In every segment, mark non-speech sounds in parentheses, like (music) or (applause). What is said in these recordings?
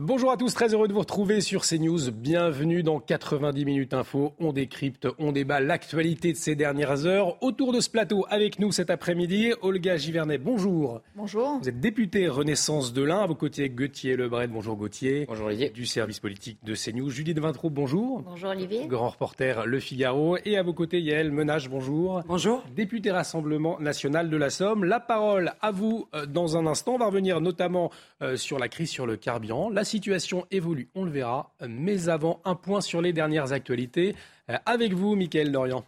Bonjour à tous, très heureux de vous retrouver sur CNews. Bienvenue dans 90 minutes info. On décrypte, on débat l'actualité de ces dernières heures. Autour de ce plateau, avec nous cet après-midi, Olga Givernet, bonjour. Bonjour. Vous êtes député Renaissance de l'Ain, à vos côtés Gauthier Lebret. Bonjour Gauthier. Bonjour Olivier. Du service politique de CNews. Judith Vintraud, bonjour. Bonjour Olivier. Grand reporter Le Figaro. Et à vos côtés, Yael Menage, bonjour. Bonjour. Député Rassemblement National de la Somme. La parole à vous euh, dans un instant. On va revenir notamment euh, sur la crise sur le carburant. La situation évolue, on le verra. Mais avant, un point sur les dernières actualités. Euh, Avec vous, Mickaël Dorian.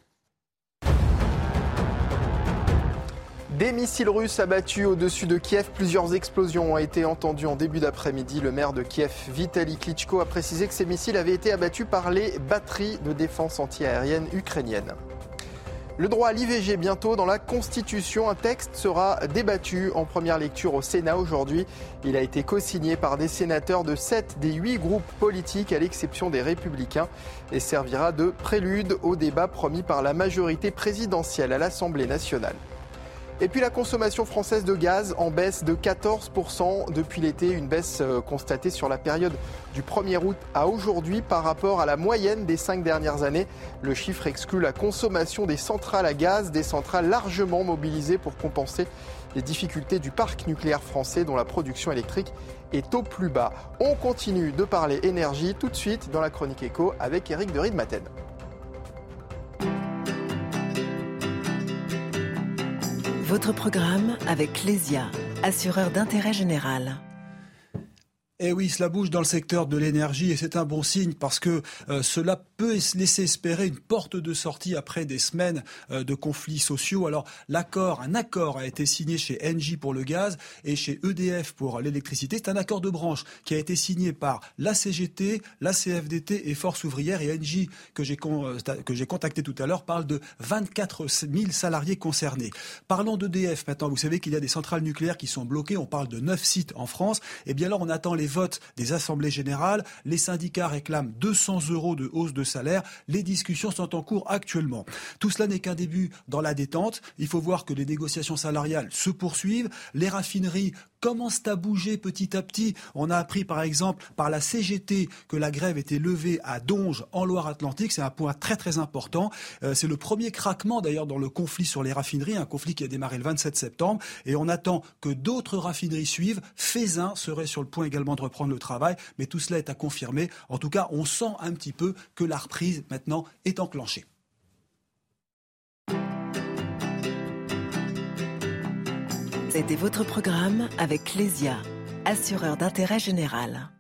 Des missiles russes abattus au-dessus de Kiev, plusieurs explosions ont été entendues en début d'après-midi. Le maire de Kiev, Vitaly Klitschko, a précisé que ces missiles avaient été abattus par les batteries de défense antiaérienne ukrainiennes. Le droit à l'IVG bientôt dans la Constitution. Un texte sera débattu en première lecture au Sénat aujourd'hui. Il a été co-signé par des sénateurs de 7 des 8 groupes politiques à l'exception des républicains et servira de prélude au débat promis par la majorité présidentielle à l'Assemblée nationale. Et puis la consommation française de gaz en baisse de 14% depuis l'été, une baisse euh, constatée sur la période du 1er août à aujourd'hui par rapport à la moyenne des cinq dernières années. Le chiffre exclut la consommation des centrales à gaz, des centrales largement mobilisées pour compenser les difficultés du parc nucléaire français dont la production électrique est au plus bas. On continue de parler énergie tout de suite dans la chronique éco avec Eric de Riedmaten. Votre programme avec Lesia, assureur d'intérêt général. Eh oui, cela bouge dans le secteur de l'énergie et c'est un bon signe parce que euh, cela peut laisser espérer une porte de sortie après des semaines euh, de conflits sociaux. Alors l'accord, un accord a été signé chez Engie pour le gaz et chez EDF pour l'électricité. C'est un accord de branche qui a été signé par la CGT, la CFDT et Force ouvrière et Engie que j'ai con, que j'ai contacté tout à l'heure parle de 24 000 salariés concernés. Parlons d'EDF maintenant. Vous savez qu'il y a des centrales nucléaires qui sont bloquées. On parle de 9 sites en France. Et bien là, on attend les votes des assemblées générales. Les syndicats réclament 200 euros de hausse de salaire. Les discussions sont en cours actuellement. Tout cela n'est qu'un début dans la détente. Il faut voir que les négociations salariales se poursuivent. Les raffineries commencent à bouger petit à petit. On a appris par exemple par la CGT que la grève était levée à Donge en Loire-Atlantique. C'est un point très très important. Euh, c'est le premier craquement d'ailleurs dans le conflit sur les raffineries, un conflit qui a démarré le 27 septembre. Et on attend que d'autres raffineries suivent. Faisin serait sur le point également de reprendre le travail, mais tout cela est à confirmer. En tout cas, on sent un petit peu que la reprise maintenant est enclenchée. C'était votre programme avec Lesia, assureur d'intérêt général.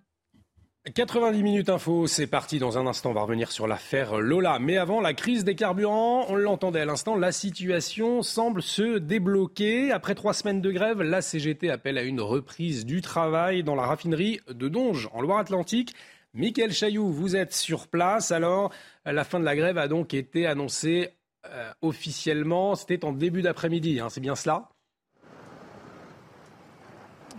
90 minutes info, c'est parti. Dans un instant, on va revenir sur l'affaire Lola. Mais avant, la crise des carburants, on l'entendait à l'instant, la situation semble se débloquer. Après trois semaines de grève, la CGT appelle à une reprise du travail dans la raffinerie de Donge, en Loire-Atlantique. Michael Chailloux, vous êtes sur place. Alors, la fin de la grève a donc été annoncée euh, officiellement. C'était en début d'après-midi, hein, c'est bien cela?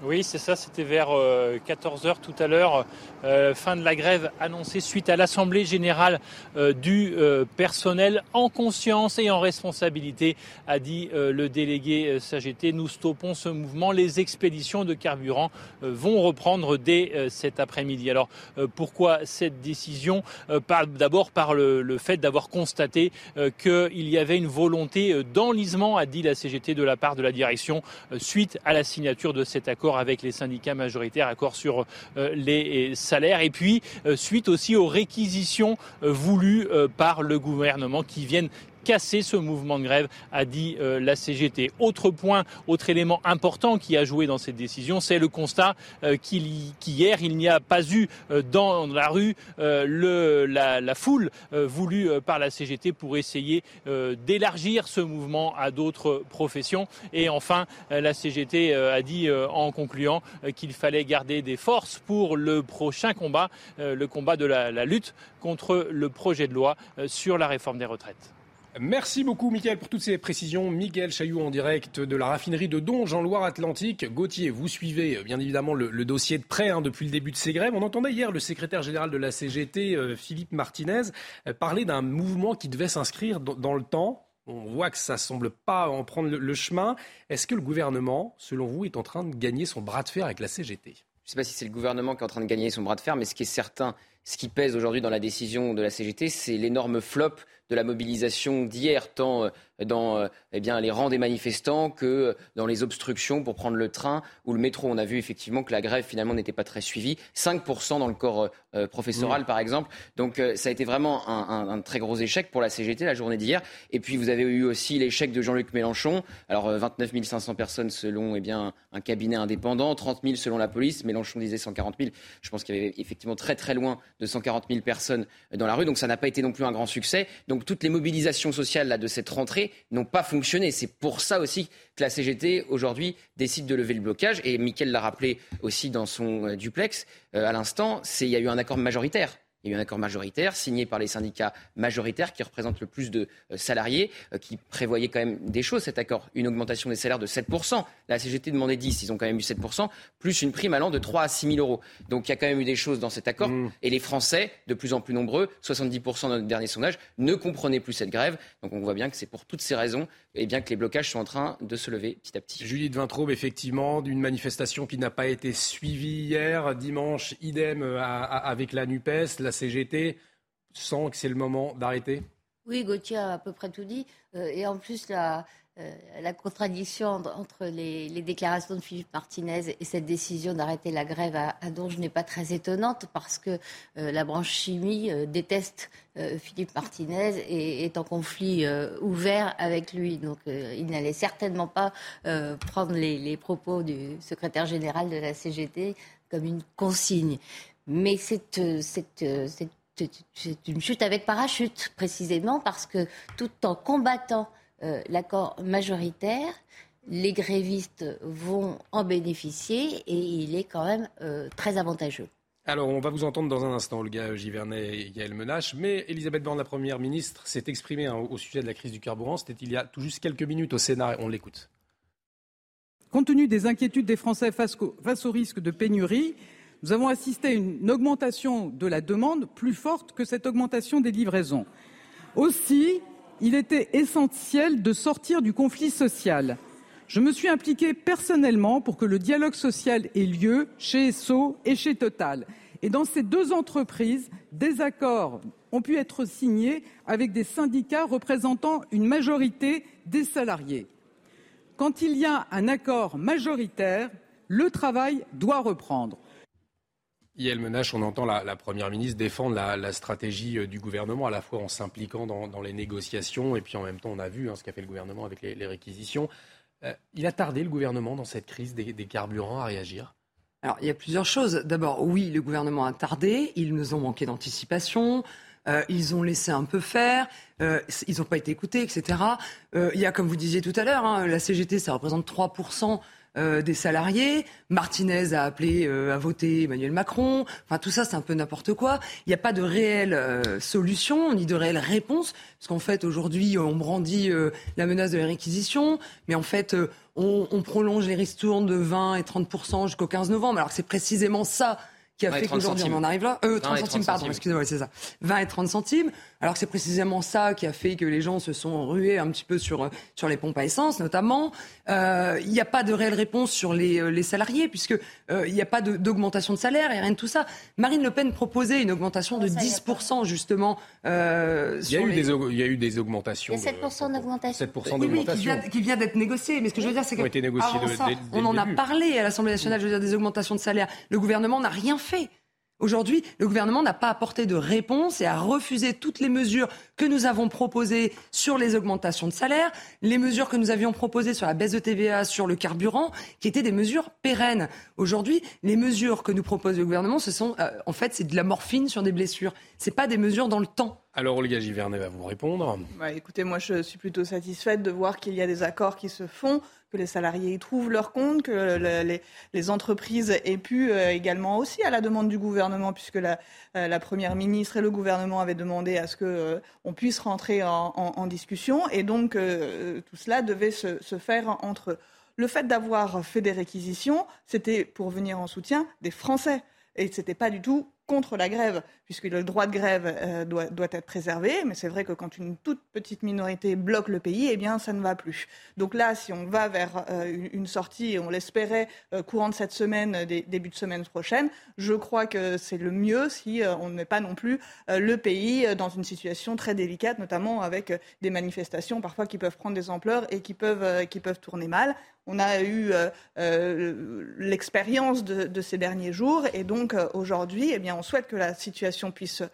Oui, c'est ça, c'était vers 14h tout à l'heure, euh, fin de la grève annoncée suite à l'Assemblée générale euh, du euh, personnel en conscience et en responsabilité, a dit le délégué SAGT. Nous stoppons ce mouvement. Les expéditions de carburant vont reprendre dès cet après-midi. Alors pourquoi cette décision? D'abord par le fait d'avoir constaté qu'il y avait une volonté d'enlisement, a dit la CGT de la part de la direction, suite à la signature de cet accord avec les syndicats majoritaires, accord sur euh, les salaires, et puis euh, suite aussi aux réquisitions euh, voulues par le gouvernement qui viennent casser ce mouvement de grève, a dit la CGT. Autre point, autre élément important qui a joué dans cette décision, c'est le constat qu'hier, il n'y a pas eu dans la rue le, la, foule voulue par la CGT pour essayer d'élargir ce mouvement à d'autres professions. Et enfin, la CGT a dit en concluant qu'il fallait garder des forces pour le prochain combat, le combat de la lutte contre le projet de loi sur la réforme des retraites. Merci beaucoup, Mickaël, pour toutes ces précisions. Miguel Chailloux en direct de la raffinerie de Donge en Loire-Atlantique. Gauthier, vous suivez bien évidemment le, dossier de près hein, depuis le début de ces grèves. On entendait hier le secrétaire général de la CGT, euh, Philippe Martinez, euh, parler d'un mouvement qui devait s'inscrire dans, le temps. On voit que ça semble pas en prendre le, chemin. Est-ce que le gouvernement, selon vous, est en train de gagner son bras de fer avec la CGT Je ne sais pas si c'est le gouvernement qui est en train de gagner son bras de fer, mais ce qui est certain, ce qui pèse aujourd'hui dans la décision de la CGT, c'est l'énorme flop de la mobilisation d'hier, tant euh, dans euh, eh bien, les rangs des manifestants que dans les obstructions pour prendre le train ou le métro. On a vu effectivement que la grève finalement n'était pas très suivie. 5% dans le corps euh, professoral, mmh. par exemple. Donc ça a été vraiment un, très gros échec pour la CGT la journée d'hier. Et puis vous avez eu aussi l'échec de Jean-Luc Mélenchon. Alors 29 500 personnes selon eh bien, un cabinet indépendant, 30 000 selon la police. Mélenchon disait 140 000. Je pense qu'il y avait effectivement très très loin de 140 000 personnes dans la rue. Donc ça n'a pas été non plus un grand succès. Donc toutes les mobilisations sociales là, de cette rentrée n'ont pas fonctionné. C'est pour ça aussi que la CGT aujourd'hui décide de lever le blocage. Et Mickaël l'a rappelé aussi dans son euh, duplex euh, à l'instant, il y a eu un accord majoritaire il y a eu un accord majoritaire signé par les syndicats majoritaires qui représentent le plus de euh, salariés, euh, qui prévoyait quand même des choses, cet accord. Une augmentation des salaires de 7%. La CGT demandait 10, ils ont quand même eu 7%, plus une prime allant de 3 à 6 000 euros. Donc il y a quand même eu des choses dans cet accord. Mmh. Et les Français, de plus en plus nombreux, 70% dans notre dernier sondage, ne comprenaient plus cette grève. Donc on voit bien que c'est pour toutes ces raisons et bien que les blocages sont en train de se lever petit à petit. Judith Vintraube, effectivement, d'une manifestation qui n'a pas été suivie hier. Dimanche, idem euh, avec la NUPES. La CGT sent que c'est le moment d'arrêter? Oui, Gauthier a à peu près tout dit. Euh, et en plus, la, euh, contradiction entre les, déclarations de Philippe Martinez et cette décision d'arrêter la grève à, à Donge n'est pas très étonnante parce que euh, la branche chimie déteste Philippe Martinez et est en conflit ouvert avec lui. Donc il n'allait certainement pas prendre les, propos du secrétaire général de la CGT comme une consigne. Mais c'est une chute avec parachute, précisément parce que tout en combattant euh, l'accord majoritaire, les grévistes vont en bénéficier et il est quand même euh, très avantageux. Alors, on va vous entendre dans un instant, Olga Givernet et Yael Menache, mais Elisabeth Borne, la Première ministre, s'est exprimée hein, au sujet de la crise du carburant. C'était il y a tout juste quelques minutes au Sénat. On l'écoute. Compte tenu des inquiétudes des Français face au risque de pénurie, nous avons assisté à une augmentation de la demande plus forte que cette augmentation des livraisons. Aussi, il était essentiel de sortir du conflit social. Je me suis impliqué personnellement pour que le dialogue social ait lieu chez Esso et chez Total. Et dans ces deux entreprises, des accords ont pu être signés avec des syndicats représentant une majorité des salariés. Quand il y a un accord majoritaire, le travail doit reprendre. Yael Menache, on entend la, Première ministre défendre la, stratégie euh, du gouvernement, à la fois en s'impliquant dans, les négociations, et puis en même temps, on a vu hein, ce qu'a fait le gouvernement avec les, réquisitions. Euh, il a tardé, le gouvernement, dans cette crise des, carburants, à réagir? Alors, il y a plusieurs choses. D'abord, oui, le gouvernement a tardé, ils nous ont manqué d'anticipation. Euh, ils ont laissé un peu faire, ils n'ont pas été écoutés, etc. il y a, comme vous disiez tout à l'heure, hein, la CGT, ça représente 3% euh, des salariés. Martinez a appelé euh, à voter Emmanuel Macron. Enfin, tout ça, c'est un peu n'importe quoi. Il n'y a pas de réelle euh, solution ni de réelle réponse. Parce qu'en fait, aujourd'hui, on brandit la menace de la réquisition. Mais en fait, on, on, prolonge les ristournes de 20 et 30% jusqu'au 15 novembre. Alors c'est précisément ça qui a fait qu'aujourd'hui on en arrive là. Euh, 30 centimes, pardon, excusez-moi, c'est ça. 20 et 30 centimes. Alors que c'est précisément ça qui a fait que les gens se sont rués un petit peu sur, euh, sur les pompes à essence, notamment. Euh, il n'y a pas de réelle réponse sur les, euh, les salariés, puisque il n'y a pas d'augmentation de, salaire et rien de tout ça. Marine Le Pen proposait une augmentation de 10%, justement. Euh, il, y a eu des, il y a eu des augmentations. Il y a 7% d'augmentation. 7% d'augmentation. Oui, qui vient, d'être négocié. Mais ce que je veux dire, c'est que. on en a parlé à l'Assemblée nationale, je veux dire, des augmentations de salaire. Le gouvernement n'a rien fait. Aujourd'hui, le gouvernement n'a pas apporté de réponse et a refusé toutes les mesures que nous avons proposées sur les augmentations de salaire, les mesures que nous avions proposées sur la baisse de TVA, sur le carburant, qui étaient des mesures pérennes. Aujourd'hui, les mesures que nous propose le gouvernement, ce sont, euh, en fait, c'est de la morphine sur des blessures. C'est pas des mesures dans le temps. Alors Olga Givernet va vous répondre. Bah, écoutez, moi je suis plutôt satisfaite de voir qu'il y a des accords qui se font que les salariés y trouvent leur compte, que les, entreprises aient pu euh, également aussi, à la demande du gouvernement, puisque la, euh, première ministre et le gouvernement avaient demandé à ce qu'on euh, puisse rentrer en, discussion, et donc tout cela devait se, faire entre. Le fait d'avoir fait des réquisitions, c'était pour venir en soutien des Français. Et ce n'était pas du tout contre la grève, puisque le droit de grève euh, doit, doit, être préservé. Mais c'est vrai que quand une toute petite minorité bloque le pays, eh bien, ça ne va plus. Donc là, si on va vers euh, une sortie, et on l'espérait euh, courant de cette semaine, début de semaine prochaine, je crois que c'est le mieux si on ne met pas non plus le pays dans une situation très délicate, notamment avec des manifestations parfois qui peuvent prendre des ampleurs et qui peuvent, qui peuvent tourner mal. On a eu l'expérience de, ces derniers jours et donc aujourd'hui, eh bien, on souhaite que la situation puisse euh,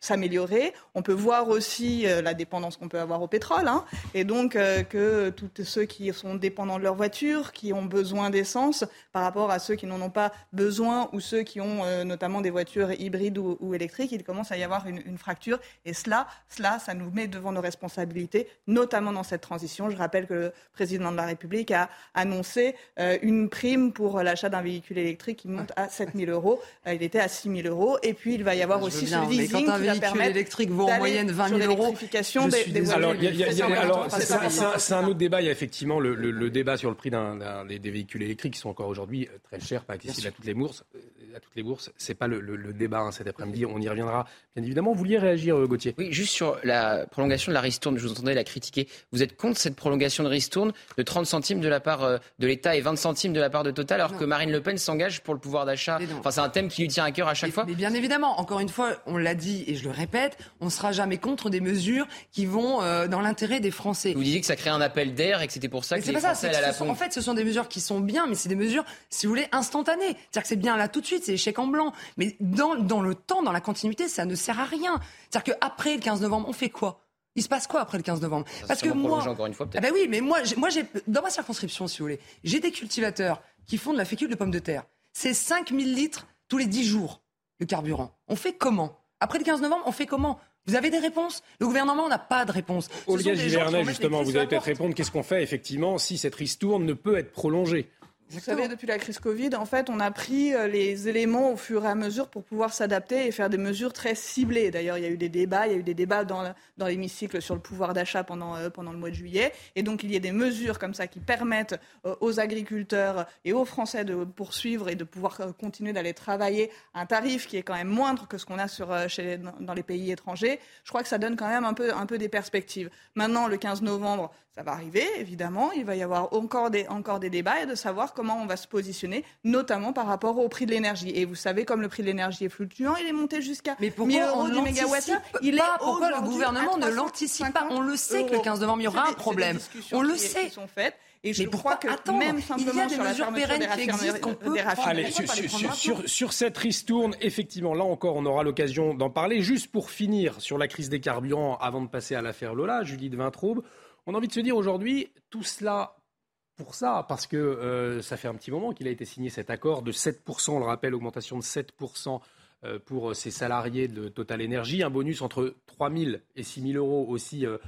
s'améliorer. On peut voir aussi euh, la dépendance qu'on peut avoir au pétrole, hein, et donc euh, que tous ceux qui sont dépendants de leur voiture, qui ont besoin d'essence, par rapport à ceux qui n'en ont pas besoin ou ceux qui ont notamment des voitures hybrides ou, électriques, il commence à y avoir une, fracture. Et cela, cela, ça nous met devant nos responsabilités, notamment dans cette transition. Je rappelle que le président de la République a annoncé une prime pour l'achat d'un véhicule électrique qui monte à 7 000 euros. il était à 6 000 euros. Et puis, il va y avoir aussi ce leasing quand un véhicule électrique vaut en moyenne 20 000 euros, alors, c'est un autre débat. Il y a effectivement le, débat sur le prix d'un, des, véhicules électriques qui sont encore aujourd'hui euh, très chers, pas accessibles à toutes les bourses. Euh, à toutes les bourses, c'est pas le, débat hein, cet après-midi. On y reviendra bien évidemment. Vous vouliez réagir, euh, Gauthier Oui, juste sur la prolongation de la ristourne. Je vous entendais la critiquer. Vous êtes contre cette prolongation de ristourne de 30 centimes de la part de l'État et 20 centimes de la part de Total, alors que Marine Le Pen s'engage pour le pouvoir d'achat. Enfin, c'est un thème qui lui tient à cœur à chaque fois. Mais bien évidemment, encore une fois, on l'a dit et je le répète, on ne sera jamais contre des mesures qui vont euh, dans l'intérêt des Français. Vous disiez que ça crée un appel d'air et que c'était pour ça que les Français à la En fait, ce sont des mesures qui sont bien, mais c'est des mesures, si vous voulez, instantanées. C'est-à-dire que c'est bien là tout de suite, c'est échec en blanc. Mais dans, dans le temps, dans la continuité, ça ne sert à rien. C'est-à-dire qu'après le 15 novembre, on fait quoi? Il se passe quoi après le 15 novembre? Parce que moi, encore une fois, ah ben oui, mais moi, moi, j'ai dans ma circonscription, si vous voulez, j'ai des cultivateurs qui font de la fécule de pommes de terre. C'est 5000 litres tous les 10 jours le carburant. On fait comment? Après le 15 novembre, on fait comment? Vous avez des réponses? Le gouvernement n'a pas de réponse. Olga Givernet, justement, vous allez peut-être répondre. Qu'est-ce qu'on fait, effectivement, si cette ristourne ne peut être prolongée vous savez, depuis la crise Covid, en fait, on a pris euh, les éléments au fur et à mesure pour pouvoir s'adapter et faire des mesures très ciblées. D'ailleurs, il y a eu des débats, il y a eu des débats dans, l'hémicycle sur le pouvoir d'achat pendant, euh, pendant le mois de juillet. Et donc, il y a des mesures comme ça qui permettent euh, aux agriculteurs et aux Français de poursuivre et de pouvoir continuer d'aller travailler à un tarif qui est quand même moindre que ce qu'on a sur, chez, dans les pays étrangers. Je crois que ça donne quand même un peu, un peu des perspectives. Maintenant, le 15 novembre, ça va arriver, évidemment. Il va y avoir encore des, encore des débats et de savoir comment on va se positionner, notamment par rapport au prix de l'énergie. Et vous savez, comme le prix de l'énergie est fluctuant, il est monté jusqu'à 1000 euros du mégawatt Il est pourquoi le gouvernement ne l'anticipe pas On le sait que le 15 novembre, il y aura un problème. On le sait. Sont faites. Et je crois que même simplement sur la fermeture des, existent peut Allez, sur, sur, cette ristourne, effectivement, là encore, on aura l'occasion d'en parler. Juste pour finir sur la crise des carburants, avant de passer à l'affaire Lola, Julie de Vintraube, on a envie de se dire aujourd'hui, tout cela pour ça, parce que euh, ça fait un petit moment qu'il a été signé cet accord de 7%, on le rappelle, augmentation de 7% euh, pour ces salariés de Total Energy, un bonus entre 3 000 et 6 000 euros aussi euh,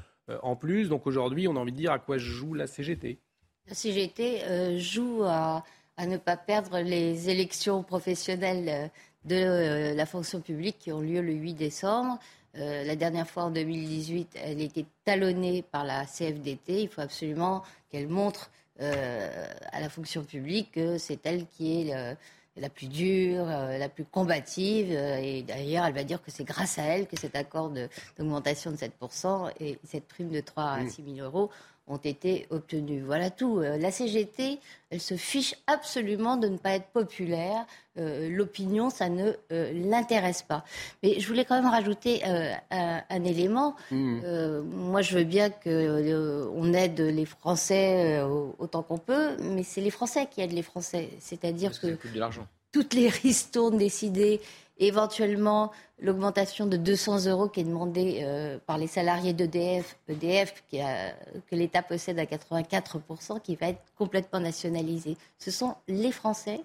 en plus. Donc aujourd'hui, on a envie de dire à quoi joue la CGT. La CGT joue à, ne pas perdre les élections professionnelles de la fonction publique qui ont lieu le 8 décembre. Euh, la dernière fois, en 2018, elle était talonnée par la CFDT. Il faut absolument qu'elle montre euh, à la fonction publique que c'est elle qui est la plus dure, euh, la plus combative. et d'ailleurs, elle va dire que c'est grâce à elle que cet accord d'augmentation de, 7% et cette prime de 3 à 6 000 euros ont été obtenus. Voilà tout. Euh, la CGT, elle se fiche absolument de ne pas être populaire. Euh, l'opinion, ça ne euh, l'intéresse pas. Mais je voulais quand même rajouter un, élément. Hmm. moi, je veux bien qu'on aide les Français autant qu'on peut, mais c'est les Français qui aident les Français. C'est-à-dire que... Ça coûte de l'argent. toutes les (laughs) ristournes décidées, éventuellement l'augmentation de 200 euros qui est demandée euh, par les salariés d'EDF, EDF, qui que l'État possède à 84%, qui va être complètement nationalisé. Ce sont les Français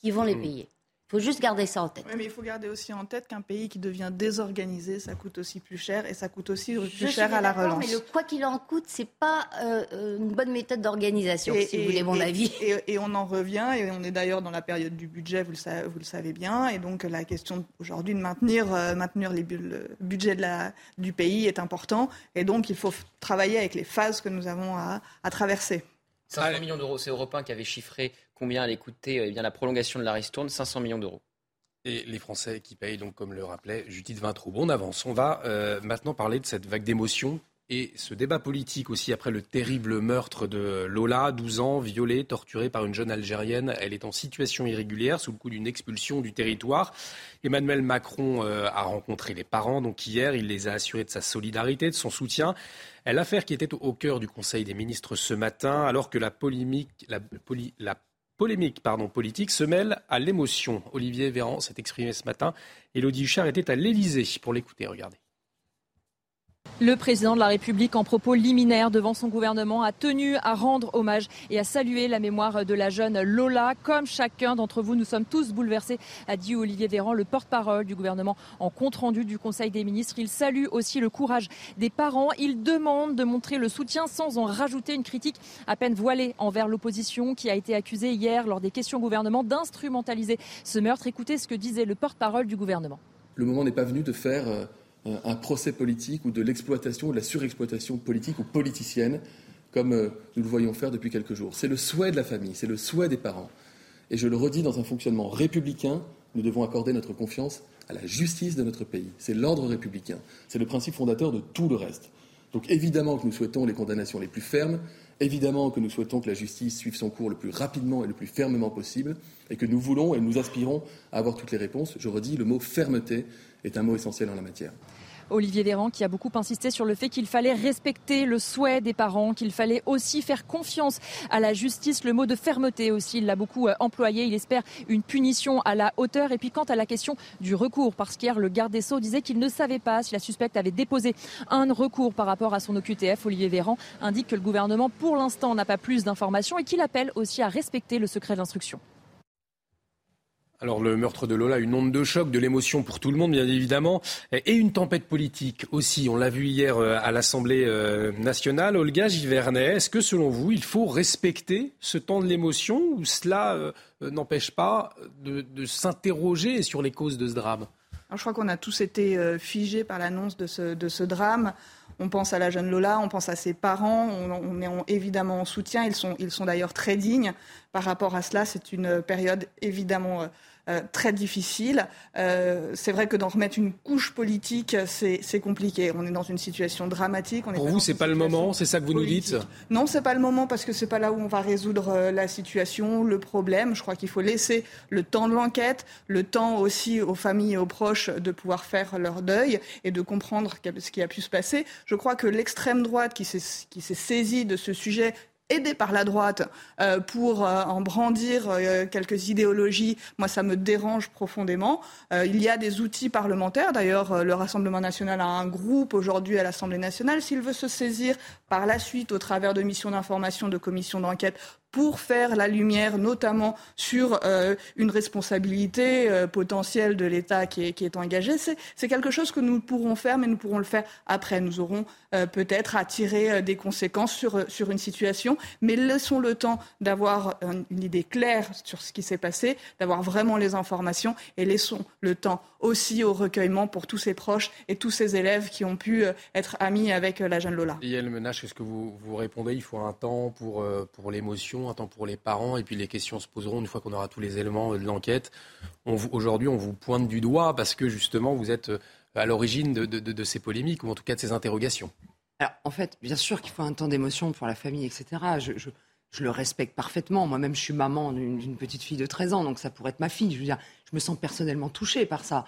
qui vont les mm. payer. Il faut juste garder ça en tête. Oui, mais il faut garder aussi en tête qu'un pays qui devient désorganisé, ça coûte aussi plus cher et ça coûte aussi plus cher à la relance. Mais le quoi qu'il en coûte, c'est pas euh, une bonne méthode d'organisation, si vous voulez mon avis. Et, on en revient, et on est d'ailleurs dans la période du budget, vous le savez, vous le savez bien, et donc la question aujourd'hui de maintenir, euh, maintenir les, le budget de la, du pays est important, et donc il faut travailler avec les phases que nous avons à, à traverser. 500 millions d'euros, c'est Europe qui avait chiffré combien allait coûter eh bien, la prolongation de la ristourne 500 millions d'euros. Et les Français qui payent, donc, comme le rappelait Judith Vintraud. Bon, on avance. On va euh, maintenant parler de cette vague d'émotions et ce débat politique aussi après le terrible meurtre de Lola, 12 ans, violée, torturée par une jeune Algérienne. Elle est en situation irrégulière sous le coup d'une expulsion du territoire. Emmanuel Macron euh, a rencontré les parents donc hier. Il les a assurés de sa solidarité, de son soutien. L'affaire qui était au cœur du Conseil des ministres ce matin, alors que la polémique, politique se mêle à l'émotion. Olivier Véran s'est exprimé ce matin. Elodie Huchard était à l'Élysée pour l'écouter. Regardez. Le président de la République, en propos liminaire devant son gouvernement, a tenu à rendre hommage et à saluer la mémoire de la jeune Lola. Comme chacun d'entre vous, nous sommes tous bouleversés, a dit Olivier Véran, le porte-parole du gouvernement, en compte-rendu du Conseil des ministres. Il salue aussi le courage des parents. Il demande de montrer le soutien sans en rajouter une critique à peine voilée envers l'opposition qui a été accusée hier lors des questions au gouvernement d'instrumentaliser ce meurtre. Écoutez ce que disait le porte-parole du gouvernement. Le moment n'est pas venu de faire euh, un procès politique ou de l'exploitation ou de la surexploitation politique ou politicienne, comme euh, nous le voyons faire depuis quelques jours. C'est le souhait de la famille, c'est le souhait des parents. Et je le redis, dans un fonctionnement républicain, nous devons accorder notre confiance à la justice de notre pays. C'est l'ordre républicain. C'est le principe fondateur de tout le reste. Donc évidemment que nous souhaitons les condamnations les plus fermes, évidemment que nous souhaitons que la justice suive son cours le plus rapidement et le plus fermement possible, et que nous voulons et nous aspirons à avoir toutes les réponses. Je redis, le mot fermeté est un mot essentiel en la matière. Olivier Véran qui a beaucoup insisté sur le fait qu'il fallait respecter le souhait des parents, qu'il fallait aussi faire confiance à la justice. Le mot de fermeté aussi, il l'a beaucoup euh, employé. Il espère une punition à la hauteur. Et puis quant à la question du recours, parce qu'hier le garde des Sceaux disait qu'il ne savait pas si la suspecte avait déposé un recours par rapport à son OQTF. Olivier Véran indique que le gouvernement pour l'instant n'a pas plus d'informations et qu'il appelle aussi à respecter le secret d'instruction. Alors le meurtre de Lola, une onde de choc, de l'émotion pour tout le monde bien évidemment, et une tempête politique aussi. On l'a vu hier euh, à l'Assemblée euh, nationale. Olga Givernet, est-ce que selon vous, il faut respecter ce temps de l'émotion ou cela euh, n'empêche pas de, s'interroger sur les causes de ce drame? Je crois qu'on a tous été figés par l'annonce de ce, drame. On pense à la jeune Lola, on pense à ses parents, on, est évidemment en soutien. Ils sont, ils sont d'ailleurs très dignes par rapport à cela. C'est une période évidemment très difficile. Euh, c'est vrai que d'en remettre une couche politique, c'est compliqué. On est dans une situation dramatique. On Pour vous, c'est pas le moment, c'est ça que vous nous dites? Non, c'est pas le moment parce que c'est pas là où on va résoudre euh, la situation, le problème. Je crois qu'il faut laisser le temps de l'enquête, le temps aussi aux familles et aux proches de pouvoir faire leur deuil et de comprendre ce qui a pu se passer. Je crois que l'extrême droite qui s'est saisie de ce sujet aidé par la droite euh, pour euh, en brandir euh, quelques idéologies, moi ça me dérange profondément. il y a des outils parlementaires, d'ailleurs le Rassemblement national a un groupe aujourd'hui à l'Assemblée nationale. S'il veut se saisir par la suite au travers de missions d'information, de commissions d'enquête pour faire la lumière notamment sur euh, une responsabilité euh, potentielle de l'État qui est, qui engagée. C'est quelque chose que nous pourrons faire, mais nous pourrons le faire après. Nous aurons euh, peut-être à tirer des conséquences sur, une situation, mais laissons le temps d'avoir une idée claire sur ce qui s'est passé, d'avoir vraiment les informations, et laissons le temps aussi au recueillement pour tous ses proches et tous ses élèves qui ont pu être amis avec la jeune Lola. Menache, est-ce que vous, vous répondez? Il faut un temps pour l'émotion un temps pour les parents, et puis les questions se poseront une fois qu'on aura tous les éléments de l'enquête. Aujourd'hui, on vous pointe du doigt parce que justement, vous êtes euh, à l'origine de, ces polémiques, ou en tout cas de ces interrogations. Alors, en fait, bien sûr qu'il faut un temps d'émotion pour la famille, etc. Je, le respecte parfaitement. Moi-même, je suis maman d'une petite fille de 13 ans, donc ça pourrait être ma fille. Je veux dire, je me sens personnellement touchée par ça.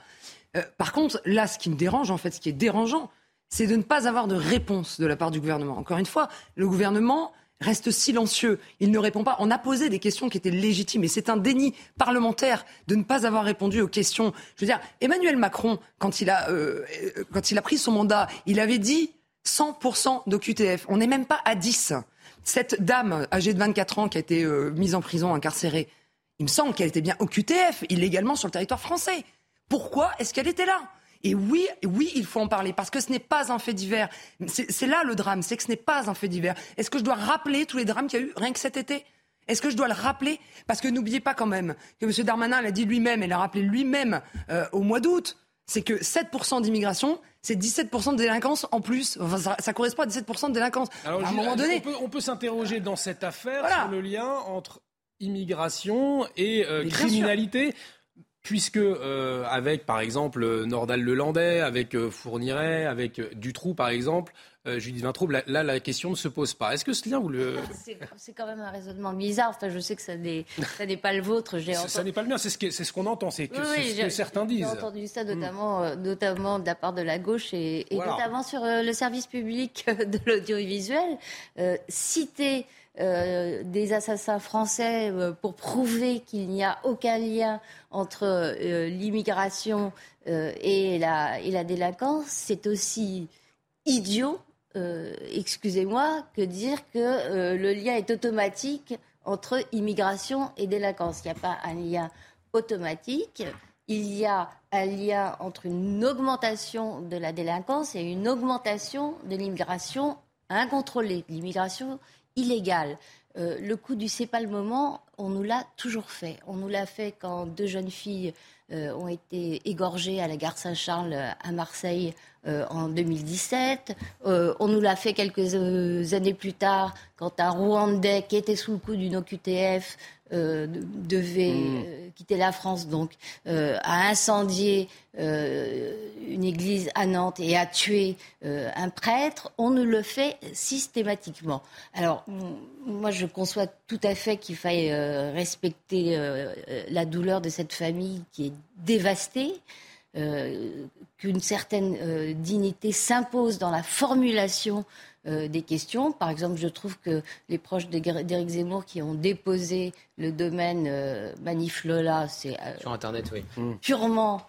Euh, par contre, là, ce qui me dérange, en fait, ce qui est dérangeant, c'est de ne pas avoir de réponse de la part du gouvernement. Encore une fois, le gouvernement reste silencieux, il ne répond pas. On a posé des questions qui étaient légitimes et c'est un déni parlementaire de ne pas avoir répondu aux questions. Je veux dire, Emmanuel Macron, quand il a, euh, a pris son mandat, il avait dit 100% d'OQTF. On n'est même pas à 10. Cette dame âgée de 24 ans qui a été euh, mise en prison, incarcérée, il me semble qu'elle était bien au QTF, illégalement sur le territoire français. Pourquoi est-ce qu'elle était là? Et oui, oui, il faut en parler parce que ce n'est pas un fait divers. C'est là le drame, c'est que ce n'est pas un fait divers. Est-ce que je dois rappeler tous les drames qu'il y a eu rien que cet été? Est-ce que je dois le rappeler? Parce que n'oubliez pas quand même que M. Darmanin l'a dit lui-même et l'a rappelé lui-même euh, au mois d'août, c'est que 7% d'immigration, c'est 17% de délinquance en plus. ça, correspond à 17% de délinquance. à un moment donné. On peut, s'interroger dans cette affaire sur le lien entre immigration et euh, criminalité puisque euh, avec par exemple Nordal Lelandais, avec euh, Fourniret, avec euh, Dutroux par exemple, Judith Vintraube, là, la question ne se pose pas. Est-ce que ce lien vous le C'est quand même un raisonnement bizarre. Enfin, je sais que ça n'est pas le vôtre. Ça n'est pas le mien. C'est ce qu'on entend. C'est ce que certains disent. J'ai entendu ça notamment, notamment de la part de la gauche et, notamment sur le service public de l'audiovisuel. citer euh, des assassins français euh, pour prouver qu'il n'y a aucun lien entre euh, l'immigration et, la, délinquance, c'est aussi idiot, excusez-moi, que dire que le lien est automatique entre immigration et délinquance. Il n'y a pas un lien automatique. Il y a un lien entre une augmentation de la délinquance et une augmentation de l'immigration incontrôlée. L'immigration illégal. Euh, le coup du c'est le moment, on nous l'a toujours fait. On nous l'a fait quand deux jeunes filles euh, ont été égorgées à la gare Saint-Charles à Marseille euh, en 2017. on nous l'a fait quelques années plus tard quand un Rwandais qui était sous le coup d'une OQTF euh, devait hmm. euh, quitter la France, donc euh, a incendié une église à Nantes et a tué un prêtre, on ne le fait systématiquement. Alors, moi, je conçois tout à fait qu'il faille respecter la douleur de cette famille qui est dévastée. qu'une certaine dignité s'impose dans la formulation euh, des questions. Par exemple, je trouve que les proches d'Éric Zemmour qui ont déposé le domaine euh, Manif Lola, c'est euh, sur Internet, oui. Hmm. purement,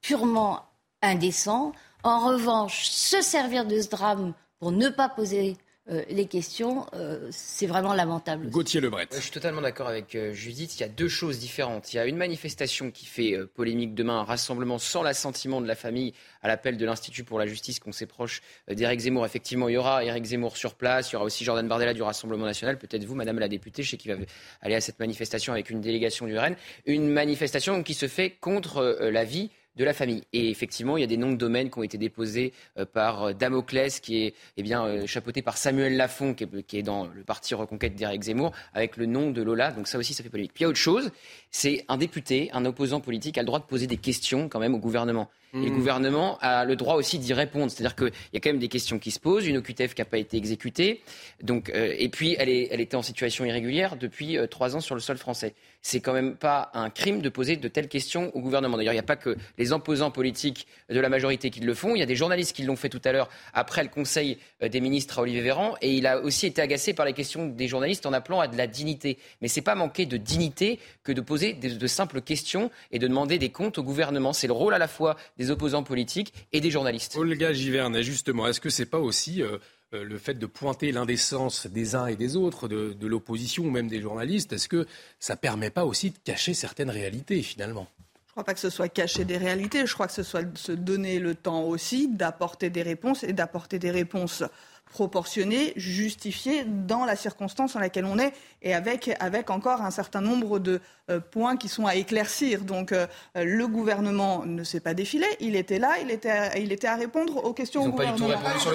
purement indécent. En revanche, se servir de ce drame pour ne pas poser euh, les questions, euh, c'est vraiment lamentable. Gauthier Lebret. Je suis totalement d'accord avec euh, Judith. Il y a deux choses différentes. Il y a une manifestation qui fait polémique demain, un rassemblement sans l'assentiment de la famille à l'appel de l'Institut pour la justice, qu'on s'est proche d'Éric Zemmour. Effectivement, il y aura Éric Zemmour sur place. Il y aura aussi Jordan Bardella du Rassemblement national. Peut-être vous, Madame la députée, je sais qu'il va aller à cette manifestation avec une délégation du RN. Une manifestation qui se fait contre la vie de la famille. Et effectivement, il y a des noms de domaines qui ont été déposés euh, par euh, Damoclès, qui est eh bien, euh, chapeauté par Samuel Lafont, qui est, dans le parti Reconquête d'Éric Zemmour, avec le nom de Lola. Donc ça aussi, ça fait polémique. Puis il y a autre chose, c'est un député, un opposant politique, a le droit de poser des questions quand même au gouvernement. Et le mmh. gouvernement a le droit aussi d'y répondre. C'est-à-dire qu'il y a quand même des questions qui se posent, une OQTF qui n'a pas été exécutée, donc, et puis elle, est, elle, était en situation irrégulière depuis trois ans sur le sol français c'est quand même pas un crime de poser de telles questions au gouvernement. D'ailleurs, il n'y a pas que les opposants politiques de la majorité qui le font. Il y a des journalistes qui l'ont fait tout à l'heure après le Conseil euh, des ministres à Olivier Véran. Et il a aussi été agacé par les questions des journalistes en appelant à de la dignité. Mais ce n'est pas manquer de dignité que de poser de, simples questions et de demander des comptes au gouvernement. C'est le rôle à la fois des opposants politiques et des journalistes. Olga Giverne, justement, est-ce que c'est pas aussi euh, le fait de pointer l'indécence des uns et des autres, de, l'opposition ou même des journalistes, est-ce que ça ne permet pas aussi de cacher certaines réalités finalement? Je ne crois pas que ce soit cacher des réalités, je crois que ce soit se donner le temps aussi d'apporter des réponses et d'apporter des réponses proportionné, justifié dans la circonstance dans laquelle on est et avec, encore un certain nombre de euh, points qui sont à éclaircir. Donc euh, le gouvernement ne s'est pas défilé, il était là, il était, à, il était à répondre aux questions Ils n'ont pas du tout répondu sur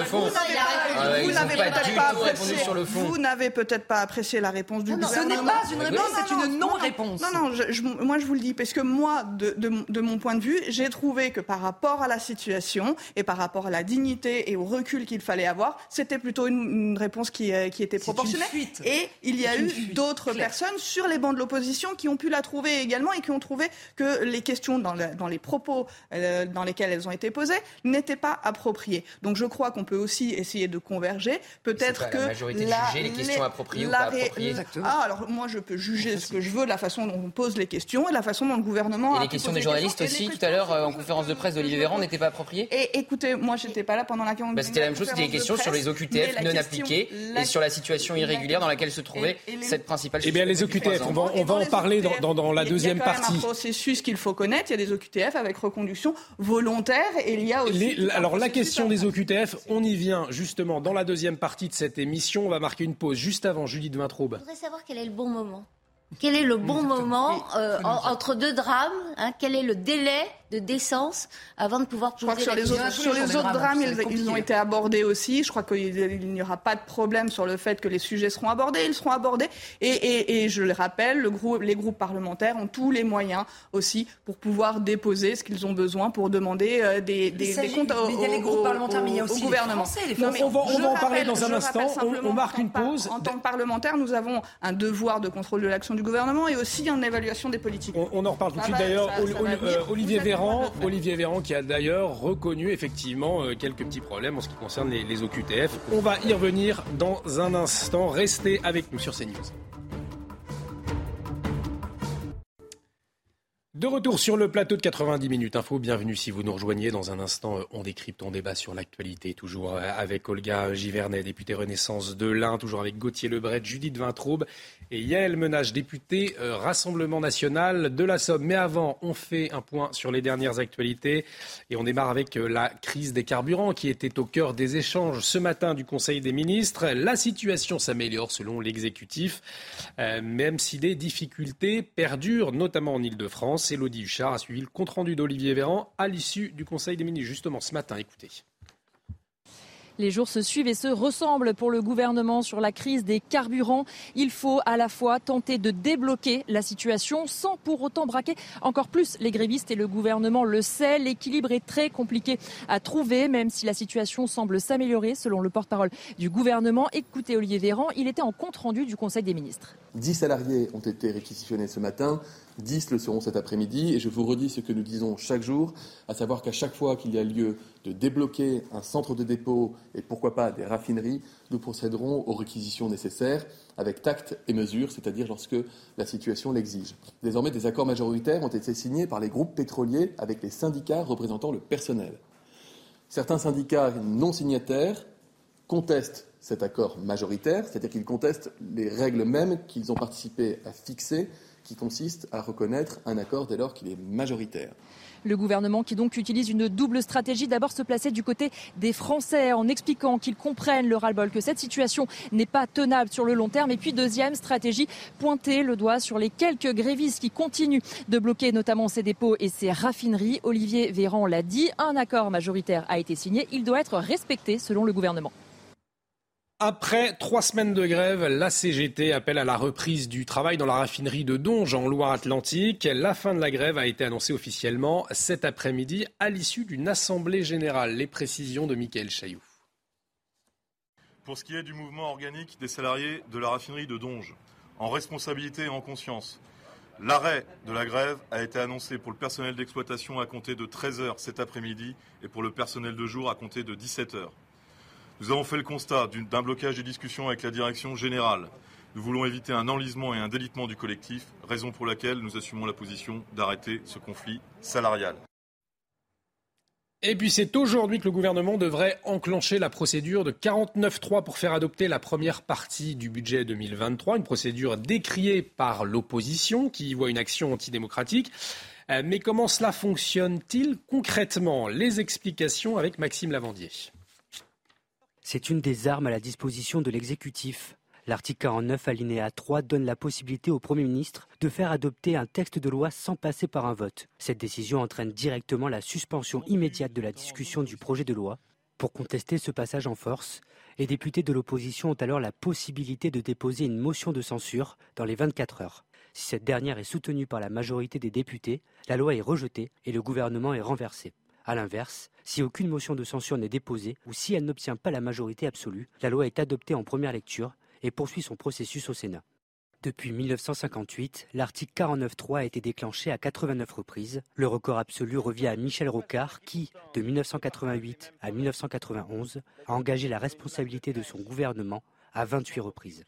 le fond. Vous n'avez peut-être pas, apprécié la réponse du gouvernement. Ce n'est pas une réponse, c'est une non-réponse. Non, non, moi je vous le dis, parce que moi, de, de mon point de vue, j'ai trouvé que par rapport à la situation et par rapport à la dignité et au recul qu'il fallait avoir, c'était plutôt une, réponse qui, qui était proportionnelle. Et il y a eu d'autres personnes sur les bancs de l'opposition qui ont pu la trouver également et qui ont trouvé que les questions dans, dans les propos dans lesquels elles ont été posées n'étaient pas appropriées. Donc je crois qu'on peut aussi essayer de converger. Peut-être que la majorité la, juger les questions appropriées ou pas appropriées. Ah, alors moi je peux juger ce que je veux de la façon dont on pose les questions et de la façon dont le gouvernement. Et les questions des journalistes aussi tout à l'heure euh, en conférence de presse d'Olivier Véran n'étaient pas appropriées. Et écoutez, moi j'étais pas là pendant la. Bah, c'était la même chose. C'était des questions sur les OQTF non appliquées et sur la situation irrégulière dans laquelle se trouvait cette principale. Eh bien les OQTF, on va, on va en parler dans, dans, la deuxième partie. Il y a un processus qu'il faut connaître. Il y a des OQTF avec reconduction volontaire et il y a aussi. alors la question des OQTF, on y vient justement dans la deuxième partie de cette émission. On va marquer une pause juste avant Judith Vintraube. Je voudrais savoir quel est le bon moment. Quel est le bon moment euh, entre deux drames hein, Quel est le délai de décence avant de pouvoir poser Je crois que sur les autres, sur les autres drames, ils, ont été abordés aussi. Je crois qu'il n'y aura pas de problème sur le fait que les sujets seront abordés. Ils seront abordés. Et, je le rappelle, le groupe, les groupes parlementaires ont tous les moyens aussi pour pouvoir déposer ce qu'ils ont besoin pour demander euh, des, des, comptes au, gouvernement. On, va, en parler dans un instant. On, marque une pause. En tant que parlementaire, nous avons un devoir de contrôle de l'action du gouvernement et aussi une évaluation des politiques. On, en reparle tout de suite d'ailleurs. Euh, Olivier Véran, Olivier Véran qui a d'ailleurs reconnu effectivement euh, quelques petits problèmes en ce qui concerne les, les OQTF. On va y revenir dans un instant. Restez avec nous sur CNews. De retour sur le plateau de 90 minutes info, bienvenue si vous nous rejoignez dans un instant. On décrypte, on débat sur l'actualité, toujours avec Olga Givernet, députée Renaissance de l'Ain, toujours avec Gauthier Lebret, Judith Vintraube et Yael Menage, député euh, Rassemblement National de la Somme. Mais avant, on fait un point sur les dernières actualités et on démarre avec euh, la crise des carburants qui était au cœur des échanges ce matin du Conseil des ministres. La situation s'améliore selon l'exécutif, euh, même si des difficultés perdurent, notamment en Ile-de-France. Elodie Huchard a suivi le compte-rendu d'Olivier Véran à l'issue du Conseil des ministres, justement ce matin. Écoutez. Les jours se suivent et se ressemblent pour le gouvernement sur la crise des carburants. Il faut à la fois tenter de débloquer la situation sans pour autant braquer encore plus les grévistes et le gouvernement le sait. L'équilibre est très compliqué à trouver, même si la situation semble s'améliorer selon le porte-parole du gouvernement. Écoutez Olivier Véran, il était en compte rendu du Conseil des ministres. 10 salariés ont été réquisitionnés ce matin. 10 le seront cet après-midi. Et je vous redis ce que nous disons chaque jour, à savoir qu'à chaque fois qu'il y a lieu de débloquer un centre de dépôt et pourquoi pas des raffineries, nous procéderons aux réquisitions nécessaires avec tact et mesure, c'est-à-dire lorsque la situation l'exige. Désormais, des accords majoritaires ont été signés par les groupes pétroliers avec les syndicats représentant le personnel. Certains syndicats non signataires contestent cet accord majoritaire, c'est-à-dire qu'ils contestent les règles mêmes qu'ils ont participé à fixer qui consiste à reconnaître un accord dès lors qu'il est majoritaire. Le gouvernement qui donc utilise une double stratégie. D'abord se placer du côté des Français en expliquant qu'ils comprennent le ras-le-bol, que cette situation n'est pas tenable sur le long terme. Et puis deuxième stratégie, pointer le doigt sur les quelques grévistes qui continuent de bloquer notamment ces dépôts et ces raffineries. Olivier Véran l'a dit, un accord majoritaire a été signé. Il doit être respecté selon le gouvernement. Après trois semaines de grève, la CGT appelle à la reprise du travail dans la raffinerie de Donge en Loire-Atlantique. La fin de la grève a été annoncée officiellement cet après-midi à l'issue d'une assemblée générale. Les précisions de Mickaël Chailloux. Pour ce qui est du mouvement organique des salariés de la raffinerie de Donge, en responsabilité et en conscience, l'arrêt de la grève a été annoncé pour le personnel d'exploitation à compter de 13h cet après-midi et pour le personnel de jour à compter de 17h. Nous avons fait le constat d'un blocage des discussions avec la direction générale. Nous voulons éviter un enlisement et un délitement du collectif, raison pour laquelle nous assumons la position d'arrêter ce conflit salarial. Et puis c'est aujourd'hui que le gouvernement devrait enclencher la procédure de 49.3 pour faire adopter la première partie du budget 2023, une procédure décriée par l'opposition qui y voit une action antidémocratique. Euh, mais comment cela fonctionne-t-il concrètement? Les explications avec Maxime Lavandier. C'est une des armes à la disposition de l'exécutif. L'article 49 alinéa 3 donne la possibilité au Premier ministre de faire adopter un texte de loi sans passer par un vote. Cette décision entraîne directement la suspension immédiate de la discussion du projet de loi. Pour contester ce passage en force, les députés de l'opposition ont alors la possibilité de déposer une motion de censure dans les 24 heures. Si cette dernière est soutenue par la majorité des députés, la loi est rejetée et le gouvernement est renversé. A l'inverse, si aucune motion de censure n'est déposée ou si elle n'obtient pas la majorité absolue, la loi est adoptée en première lecture et poursuit son processus au Sénat. Depuis 1958, l'article 49.3 a été déclenché à 89 reprises. Le record absolu revient à Michel Rocard qui, de 1988 à 1991, a engagé la responsabilité de son gouvernement à 28 reprises.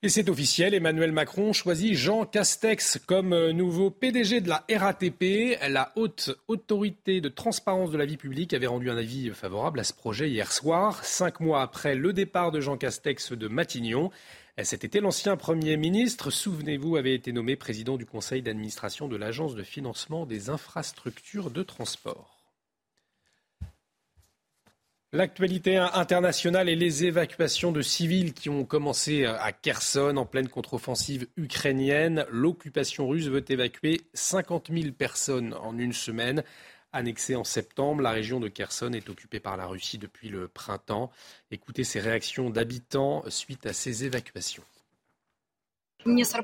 Et c'est officiel, Emmanuel Macron choisit Jean Castex comme euh, nouveau PDG de la RATP. La haute autorité de transparence de la vie publique avait rendu un avis favorable à ce projet hier soir, cinq mois après le départ de Jean Castex de Matignon. Cet été, l'ancien Premier ministre, souvenez-vous, avait été nommé président du conseil d'administration de l'Agence de financement des infrastructures de transport. L'actualité internationale et les évacuations de civils qui ont commencé à Kherson en pleine contre-offensive ukrainienne. L'occupation russe veut évacuer 50 000 personnes en une semaine. Annexée en septembre, la région de Kherson est occupée par la Russie depuis le printemps. Écoutez ces réactions d'habitants suite à ces évacuations.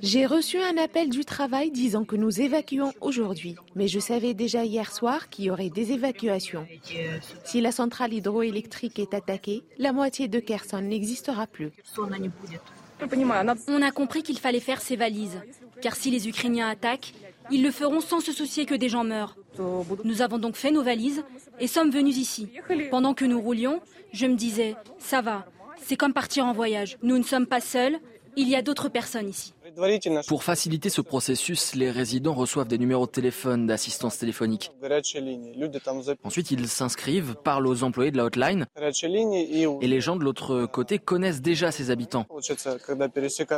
J'ai reçu un appel du travail disant que nous évacuons aujourd'hui, mais je savais déjà hier soir qu'il y aurait des évacuations. Si la centrale hydroélectrique est attaquée, la moitié de Kherson n'existera plus. On a compris qu'il fallait faire ses valises, car si les Ukrainiens attaquent, ils le feront sans se soucier que des gens meurent. Nous avons donc fait nos valises et sommes venus ici. Pendant que nous roulions, je me disais, ça va, c'est comme partir en voyage. Nous ne sommes pas seuls, il y a d'autres personnes ici. Pour faciliter ce processus, les résidents reçoivent des numéros de téléphone d'assistance téléphonique. Ensuite, ils s'inscrivent, parlent aux employés de la hotline et les gens de l'autre côté connaissent déjà ces habitants.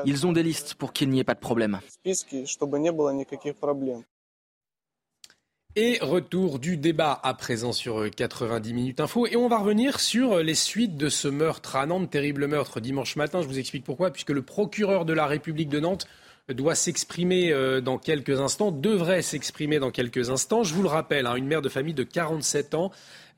Ils ont des listes pour qu'il n'y ait pas de problème. Et retour du débat à présent sur 90 minutes info. Et on va revenir sur les suites de ce meurtre à Nantes, terrible meurtre dimanche matin. Je vous explique pourquoi, puisque le procureur de la République de Nantes doit s'exprimer euh, dans quelques instants, devrait s'exprimer dans quelques instants. Je vous le rappelle, hein, une mère de famille de 47 ans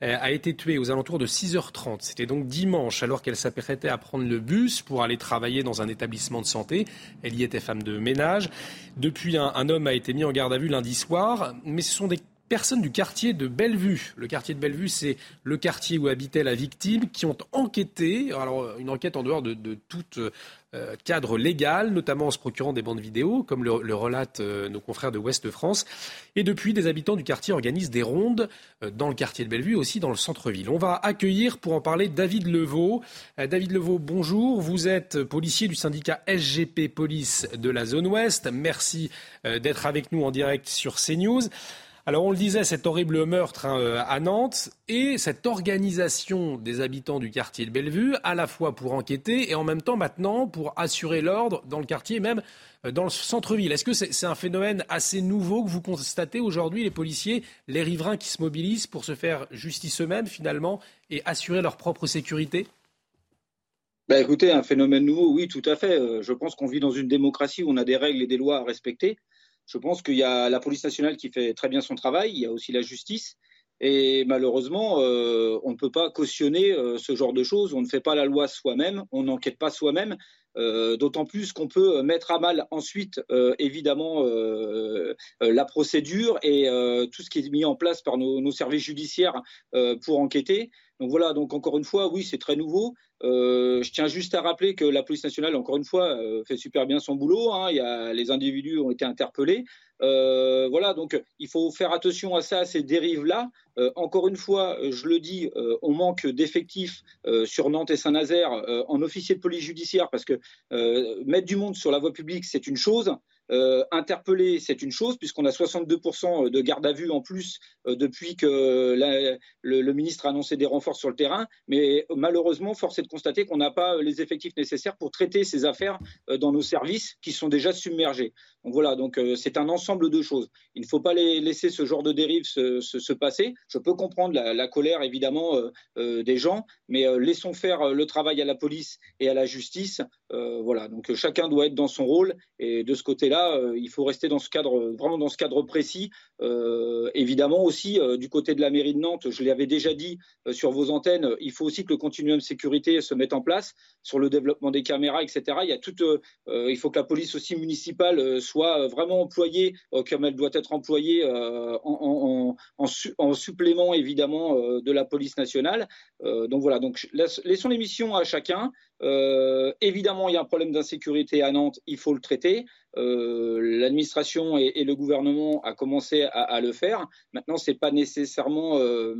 euh, a été tuée aux alentours de 6h30. C'était donc dimanche, alors qu'elle s'apprêtait à prendre le bus pour aller travailler dans un établissement de santé. Elle y était femme de ménage. Depuis, un homme a été mis en garde à vue lundi soir, mais ce sont des personnes du quartier de Bellevue. Le quartier de Bellevue, c'est le quartier où habitait la victime, qui ont enquêté, alors une enquête en dehors de, de tout euh, cadre légal, notamment en se procurant des bandes vidéo, comme le, le relatent euh, nos confrères de Ouest France. Et depuis, des habitants du quartier organisent des rondes euh, dans le quartier de Bellevue, aussi dans le centre-ville. On va accueillir pour en parler David Levaux. David Levaux, bonjour. Vous êtes policier du syndicat SGP Police de la zone Ouest. Merci d'être avec nous en direct sur CNews. Alors on le disait, cet horrible meurtre hein, euh, à Nantes et cette organisation des habitants du quartier de Bellevue, à la fois pour enquêter et en même temps maintenant pour assurer l'ordre dans le quartier, même euh, dans le centre-ville. Est-ce que c'est un phénomène assez nouveau que vous constatez aujourd'hui, les policiers, les riverains qui se mobilisent pour se faire justice eux-mêmes finalement et assurer leur propre sécurité? Bah écoutez, un phénomène nouveau, oui, tout à fait. Euh, je pense qu'on vit dans une démocratie où on a des règles et des lois à respecter. Je pense qu'il y a la police nationale qui fait très bien son travail, il y a aussi la justice. Et malheureusement, euh, on ne peut pas cautionner euh, ce genre de choses. On ne fait pas la loi soi-même, on n'enquête pas soi-même. Euh, d'autant plus qu'on peut mettre à mal ensuite, évidemment, la procédure et tout ce qui est mis en place par nos, nos services judiciaires pour enquêter. Donc voilà, donc encore une fois, oui, c'est très nouveau. Euh, je tiens juste à rappeler que la police nationale, encore une fois, euh, fait super bien son boulot. Hein. Y a, les individus ont été interpellés. Euh, voilà, donc il faut faire attention à ça, à ces dérives-là. Encore une fois, je le dis, on manque d'effectifs sur Nantes et Saint-Nazaire en officiers de police judiciaire parce que mettre du monde sur la voie publique, c'est une chose. Euh, interpeller, c'est une chose, puisqu'on a 62% de garde à vue en plus euh, depuis que le, ministre a annoncé des renforts sur le terrain. Mais malheureusement, force est de constater qu'on n'a pas les effectifs nécessaires pour traiter ces affaires euh, dans nos services qui sont déjà submergés. Donc voilà, donc euh, c'est un ensemble de choses. Il ne faut pas laisser ce genre de dérive se, se, se passer. Je peux comprendre la, colère évidemment euh, euh des gens, mais laissons faire le travail à la police et à la justice. voilà, donc chacun doit être dans son rôle et de ce côté-là là, il faut rester dans ce cadre, vraiment dans ce cadre précis. Évidemment aussi, du côté de la mairie de Nantes, je l'avais déjà dit sur vos antennes, il faut aussi que le continuum sécurité se mette en place sur le développement des caméras, etc. Il faut que la police aussi municipale soit vraiment employée comme elle doit être employée en, supplément évidemment de la police nationale. Donc voilà, donc laissons les missions à chacun. Euh, évidemment, il y a un problème d'insécurité à Nantes, il faut le traiter. Euh, L'administration et, le gouvernement a commencé à, le faire. Maintenant, ce n'est pas nécessairement euh,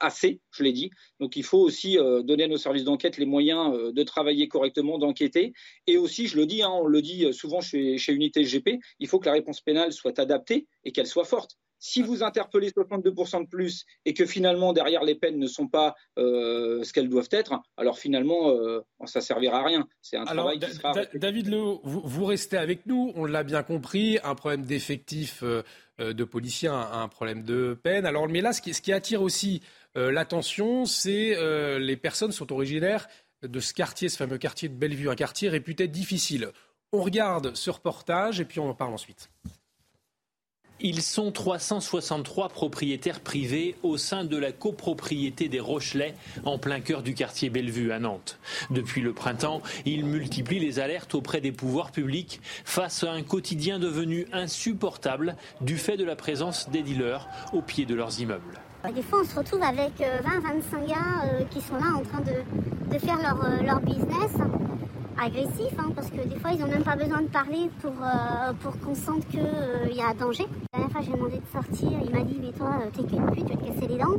assez, je l'ai dit. Donc, il faut aussi euh, donner à nos services d'enquête les moyens euh, de travailler correctement, d'enquêter. Et aussi, je le dis, hein, on le dit souvent chez, chez Unité SGP, il faut que la réponse pénale soit adaptée et qu'elle soit forte. Si vous interpellez 62% de plus et que finalement derrière les peines ne sont pas euh, ce qu'elles doivent être, alors finalement euh, ça servira à rien. C'est un travail qui sera. David Le, vous, vous, restez avec nous. On l'a bien compris, un problème d'effectif euh, de policiers, un, problème de peine. Alors mais là, ce qui, ce qui attire aussi l'attention, c'est les personnes sont originaires de ce quartier, ce fameux quartier de Bellevue, un quartier réputé difficile. On regarde ce reportage et puis on en parle ensuite. Ils sont 363 propriétaires privés au sein de la copropriété des Rochelais, en plein cœur du quartier Bellevue à Nantes. Depuis le printemps, ils multiplient les alertes auprès des pouvoirs publics face à un quotidien devenu insupportable du fait de la présence des dealers au pied de leurs immeubles. Des fois, on se retrouve avec 20-25 euh, gars euh, qui sont là en train de, faire leur, euh, leur business agressif, hein, parce que des fois, ils n'ont même pas besoin de parler pour, euh, pour qu'on sente qu'il euh, y a un danger. La dernière fois, j'ai demandé de sortir, il m'a dit, mais toi, euh, t'es qu'une pute, tu vas te casser les dents.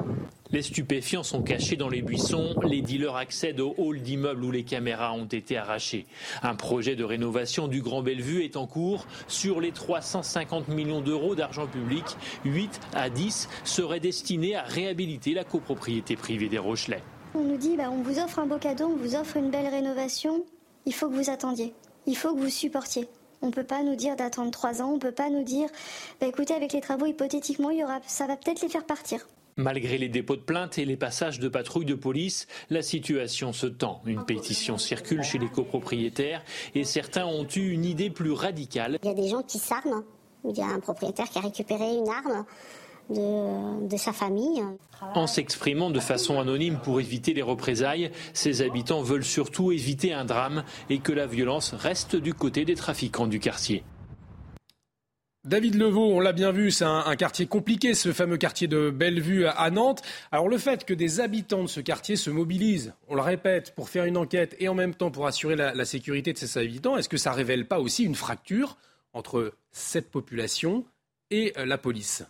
Les stupéfiants sont cachés dans les buissons, les dealers accèdent au hall d'immeubles où les caméras ont été arrachées. Un projet de rénovation du Grand Bellevue est en cours. Sur les 350 millions d'euros d'argent public, 8 à 10 seraient destinés à réhabiliter la copropriété privée des Rochelais. On nous dit, bah, on vous offre un beau cadeau, on vous offre une belle rénovation, il faut que vous attendiez. Il faut que vous supportiez. On ne peut pas nous dire d'attendre trois ans. On ne peut pas nous dire, bah, écoutez, avec les travaux, hypothétiquement, il y aura, ça va peut-être les faire partir. Malgré les dépôts de plainte et les passages de patrouilles de police, la situation se tend. Une pétition circule chez les copropriétaires et certains ont eu une idée plus radicale. Il y a des gens qui s'arment. Il y a un propriétaire qui a récupéré une arme de, sa famille. En s'exprimant de façon anonyme pour éviter les représailles, ces habitants veulent surtout éviter un drame et que la violence reste du côté des trafiquants du quartier. David Levaux, on l'a bien vu, c'est un, quartier compliqué, ce fameux quartier de Bellevue à Nantes. Alors le fait que des habitants de ce quartier se mobilisent, on le répète, pour faire une enquête et en même temps pour assurer la, la sécurité de ces habitants, est-ce que ça révèle pas aussi une fracture entre cette population et euh, la police?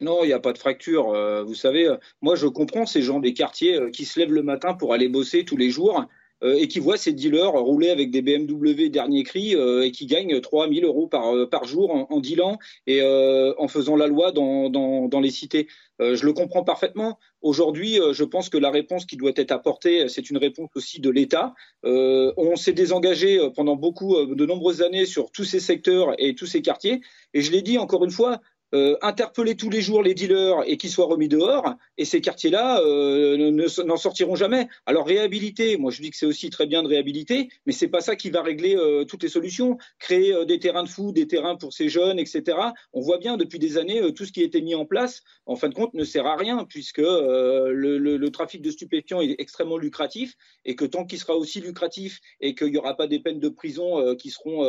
Non, il n'y a pas de fracture. Euh, vous savez, euh, moi je comprends ces gens des quartiers euh, qui se lèvent le matin pour aller bosser tous les jours et qui voient ces dealers rouler avec des BMW dernier cri et qui gagnent 3 000 euros par, par jour en, en dealant et en faisant la loi dans, dans, dans les cités. je le comprends parfaitement. Aujourd'hui, je pense que la réponse qui doit être apportée, c'est une réponse aussi de l'État. on s'est désengagé pendant beaucoup, de nombreuses années sur tous ces secteurs et tous ces quartiers. Et je l'ai dit encore une fois, euh, interpeller tous les jours les dealers et qu'ils soient remis dehors, et ces quartiers-là euh, n'en sortiront jamais. Alors réhabiliter, moi je dis que c'est aussi très bien de réhabiliter, mais c'est pas ça qui va régler euh, toutes les solutions. Créer des terrains de foot, des terrains pour ces jeunes, etc. On voit bien depuis des années tout ce qui a été mis en place, en fin de compte, ne sert à rien puisque le, trafic de stupéfiants est extrêmement lucratif et que tant qu'il sera aussi lucratif et qu'il n'y aura pas des peines de prison qui seront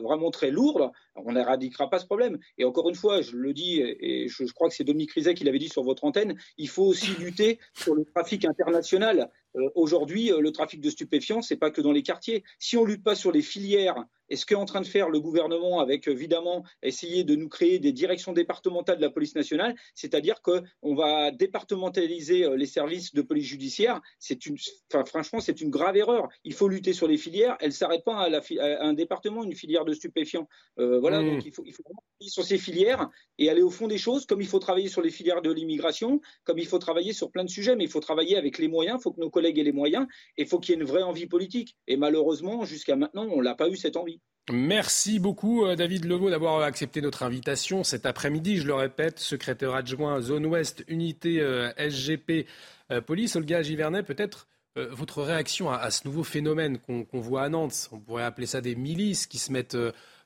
vraiment très lourdes, on n'éradiquera pas ce problème. Et encore une fois, je le dis, et je, crois que c'est Dominique Rizet qui l'avait dit sur votre antenne, il faut aussi lutter sur le trafic international. Euh, aujourd'hui, euh, le trafic de stupéfiants, c'est pas que dans les quartiers. Si on lutte pas sur les filières et ce qu'est en train de faire le gouvernement avec évidemment essayer de nous créer des directions départementales de la police nationale, c'est-à-dire qu'on va départementaliser euh, les services de police judiciaire, c'est une, enfin, franchement, c'est une grave erreur. Il faut lutter sur les filières. Elle s'arrête pas à, la, à, un département, une filière de stupéfiants. Euh, voilà, mmh. donc il faut, il faut travailler sur ces filières et aller au fond des choses, comme il faut travailler sur les filières de l'immigration, comme il faut travailler sur plein de sujets, mais il faut travailler avec les moyens. Il faut que nos collègues les moyens il faut qu'il y ait une vraie envie politique. Et malheureusement, jusqu'à maintenant, on l'a pas eu cette envie. Merci beaucoup euh, David Legault d'avoir accepté notre invitation cet après-midi. Je le répète, secrétaire adjoint Zone Ouest, unité euh, SGP euh, Police. Olga Givernet, peut-être votre réaction à, ce nouveau phénomène qu'on voit à Nantes? On pourrait appeler ça des milices qui se mettent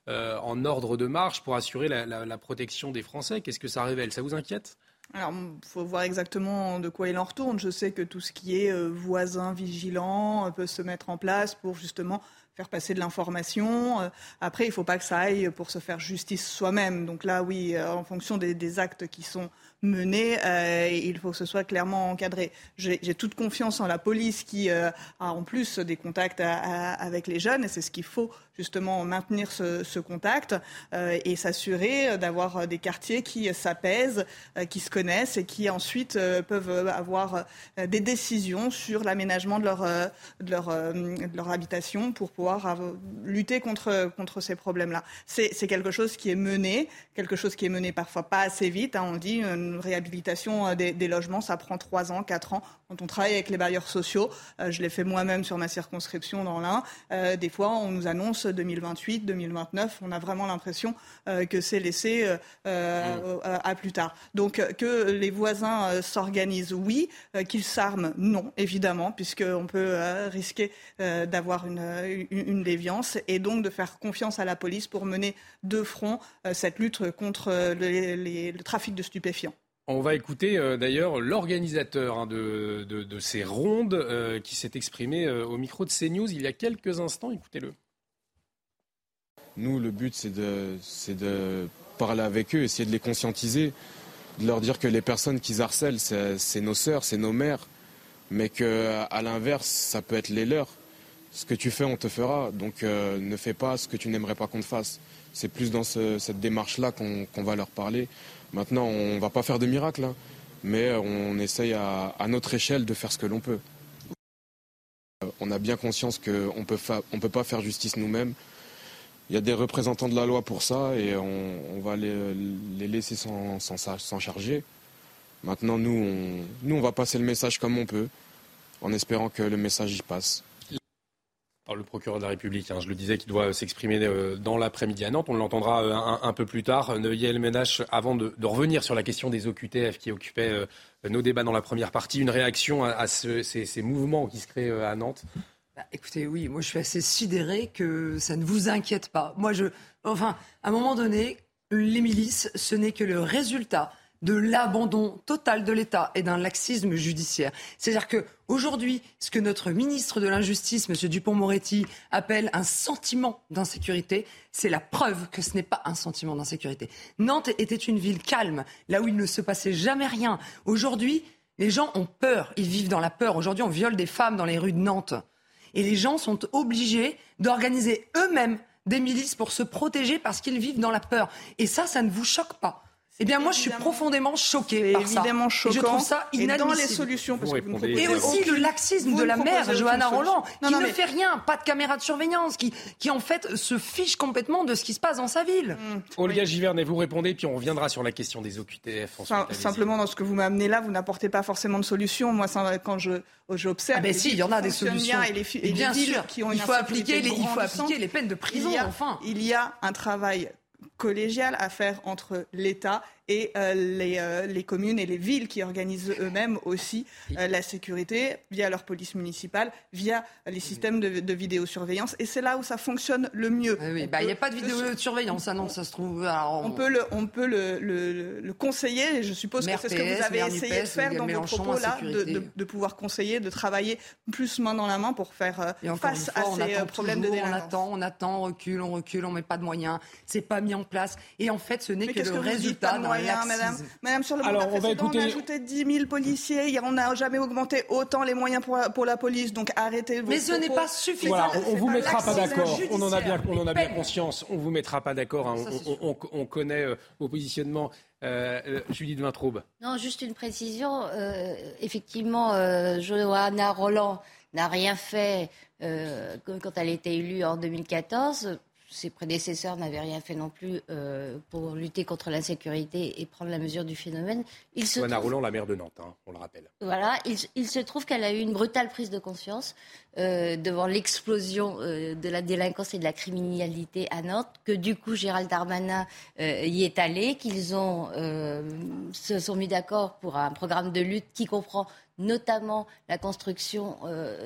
en ordre de marche pour assurer la protection des Français. Qu'est-ce que ça révèle? Ça vous inquiète? Alors, il faut voir exactement de quoi il en retourne. Je sais que tout ce qui est euh, voisin vigilant euh, peut se mettre en place pour justement faire passer de l'information. Euh, après, il ne faut pas que ça aille pour se faire justice soi-même. Donc là, oui, en fonction des, actes qui sont menés, il faut que ce soit clairement encadré. J'ai toute confiance en la police qui a en plus des contacts avec les jeunes, et c'est ce qu'il faut justement maintenir ce, contact euh, et s'assurer d'avoir des quartiers qui s'apaisent, euh, qui se connaissent et qui ensuite euh, peuvent avoir des décisions sur l'aménagement de leur, de, leur, de leur habitation pour pouvoir lutter contre, contre ces problèmes-là. C'est quelque chose qui est mené, quelque chose qui est mené parfois pas assez vite. Hein. on dit une réhabilitation des, des, logements, ça prend trois ans, quatre ans. Quand on travaille avec les bailleurs sociaux, je l'ai fait moi-même sur ma circonscription dans l'Ain, des fois on nous annonce 2028, 2029. On a vraiment l'impression euh, que c'est laissé euh, euh, à plus tard. Donc que les voisins s'organisent, oui. Qu'ils s'arment, non, évidemment, puisqu'on peut risquer d'avoir une, déviance et donc de faire confiance à la police pour mener de front cette lutte contre le trafic de stupéfiants. On va écouter d'ailleurs l'organisateur hein, de, ces rondes qui s'est exprimé au micro de CNews il y a quelques instants. Écoutez-le. Nous, le but, c'est de, parler avec eux, essayer de les conscientiser, de leur dire que les personnes qu'ils harcèlent, c'est nos sœurs, c'est nos mères, mais qu'à l'inverse, ça peut être les leurs. Ce que tu fais, on te fera. Donc euh, ne fais pas ce que tu n'aimerais pas qu'on te fasse. C'est plus dans cette démarche-là qu'on va leur parler. Maintenant, on ne va pas faire de miracle, hein, mais on essaye à, notre échelle de faire ce que l'on peut. On a bien conscience qu'on ne peut pas faire justice nous-mêmes il y a des représentants de la loi pour ça et on, va les, laisser s'en charger. Maintenant, nous nous, on va passer le message comme on peut, en espérant que le message y passe. Alors, le procureur de la République, hein, je le disais, qui doit s'exprimer euh, dans l'après-midi à Nantes. On l'entendra euh, un, peu plus tard. Neuilly Ménage, avant de, revenir sur la question des OQTF qui occupait euh, nos débats dans la première partie, une réaction à, ces, ces, mouvements qui se créent à Nantes? Bah, écoutez, oui, moi je suis assez sidéré que ça ne vous inquiète pas. Moi, je, enfin, à un moment donné, les milices, ce n'est que le résultat de l'abandon total de l'État et d'un laxisme judiciaire. C'est-à-dire que aujourd'hui, ce que notre ministre de l'Injustice, M. Dupont-Moretti, appelle un sentiment d'insécurité, c'est la preuve que ce n'est pas un sentiment d'insécurité. Nantes était une ville calme, là où il ne se passait jamais rien. Aujourd'hui, les gens ont peur, ils vivent dans la peur. Aujourd'hui, on viole des femmes dans les rues de Nantes. Et les gens sont obligés d'organiser eux-mêmes des milices pour se protéger parce qu'ils vivent dans la peur. Et ça, ça ne vous choque pas eh bien, moi, je suis profondément choquée par ça. évidemment choquant. je trouve ça inadmissible. Et dans les solutions, parce que Et aussi le laxisme de la mère, Johanna Roland, qui ne fait rien, pas de caméra de surveillance, qui, qui en fait se fiche complètement de ce qui se passe dans sa ville. Mmh. Olga Givernet, vous répondez, puis on reviendra sur la question des OQTF. simplement, dans ce que vous m'amenez là, vous n'apportez pas forcément de solution. Moi, quand je j'observe. Ah ben si, il y en a des solutions. Et les, bien sûr, qui ont il faut appliquer les, il faut appliquer les peines de prison. enfin, il y a un travail collégial à faire entre l'État et euh, les, euh, les, communes et les villes qui organisent eux-mêmes aussi euh, la sécurité via leur police municipale, via les systèmes de, de vidéosurveillance. Et c'est là où ça fonctionne le mieux. Oui, bah, il n'y a pas de vidéosurveillance, ça non, ça se trouve. on... peut le, on peut le, le, le conseiller, et je suppose que c'est ce que vous avez essayé de faire dans vos propos là, de, de, pouvoir conseiller, de travailler plus main dans la main pour faire face à ces problèmes de délinquance. On attend, on attend, on recule, on recule, on met pas de moyens, c'est pas mis en place. Et en fait, ce n'est que le résultat madame. Madame, sur le Alors, on, va écouter... on a ajouté 10 000 policiers. On n'a jamais augmenté autant les moyens pour, pour la police. Donc arrêtez vos Mais ce n'est pas suffisant. Voilà, on ne vous mettra pas d'accord. On en a bien, on en a bien conscience. On ne vous mettra pas d'accord. Hein. On, on, connaît euh, vos positionnements. Euh, euh Judith Vintraube. Non, juste une précision. Euh, effectivement, euh, Johanna Roland n'a rien fait euh, quand elle a été élue en 2014 ses prédécesseurs n'avaient rien fait non plus euh, pour lutter contre l'insécurité et prendre la mesure du phénomène. Il se trouve... la maire de Nantes, hein, on le rappelle. Voilà, il, se trouve qu'elle a eu une brutale prise de conscience euh, devant l'explosion euh, de la délinquance et de la criminalité à Nantes, que du coup Gérald Darmanin y est allé, qu'ils ont se sont mis d'accord pour un programme de lutte qui comprend notamment la construction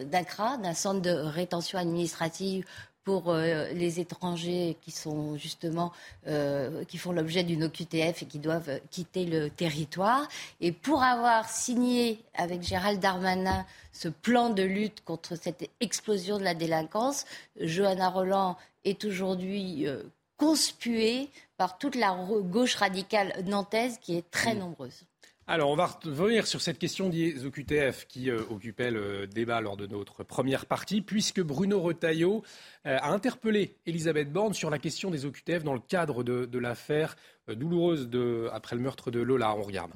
d'un CRA, d'un centre de rétention administrative pour euh, les étrangers qui sont justement euh, qui font l'objet d'une OQTF et qui doivent quitter le territoire. Et pour avoir signé avec Gérald Darmanin ce plan de lutte contre cette explosion de la délinquance, Johanna Roland est aujourd'hui euh, conspuée par toute la gauche radicale nantaise qui est très nombreuse. Alors, on va revenir sur cette question des OQTF qui euh, occupait le débat lors de notre première partie, puisque Bruno Retailleau euh, a interpellé Elisabeth Borne sur la question des OQTF dans le cadre de, l'affaire euh, douloureuse après le meurtre de Lola. On regarde.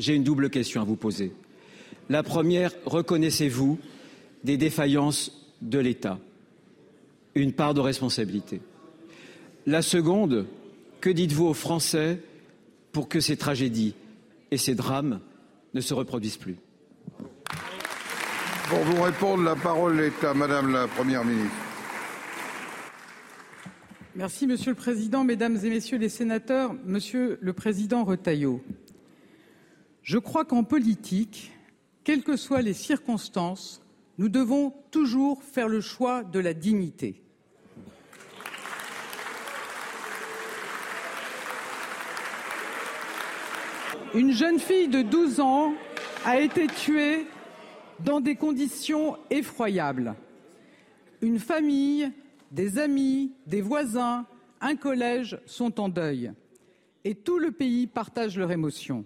J'ai une double question à vous poser. La première, reconnaissez-vous des défaillances de l'État? Une part de responsabilité. La seconde, que dites-vous aux Français pour que ces tragédies et ces drames ne se reproduisent plus. Pour vous répondre, la parole est à Madame la Première ministre. Merci, Monsieur le Président, Mesdames et Messieurs les sénateurs, Monsieur le Président Retailleau. Je crois qu'en politique, quelles que soient les circonstances, nous devons toujours faire le choix de la dignité. Une jeune fille de 12 ans a été tuée dans des conditions effroyables. Une famille, des amis, des voisins, un collège sont en deuil. Et tout le pays partage leur émotion.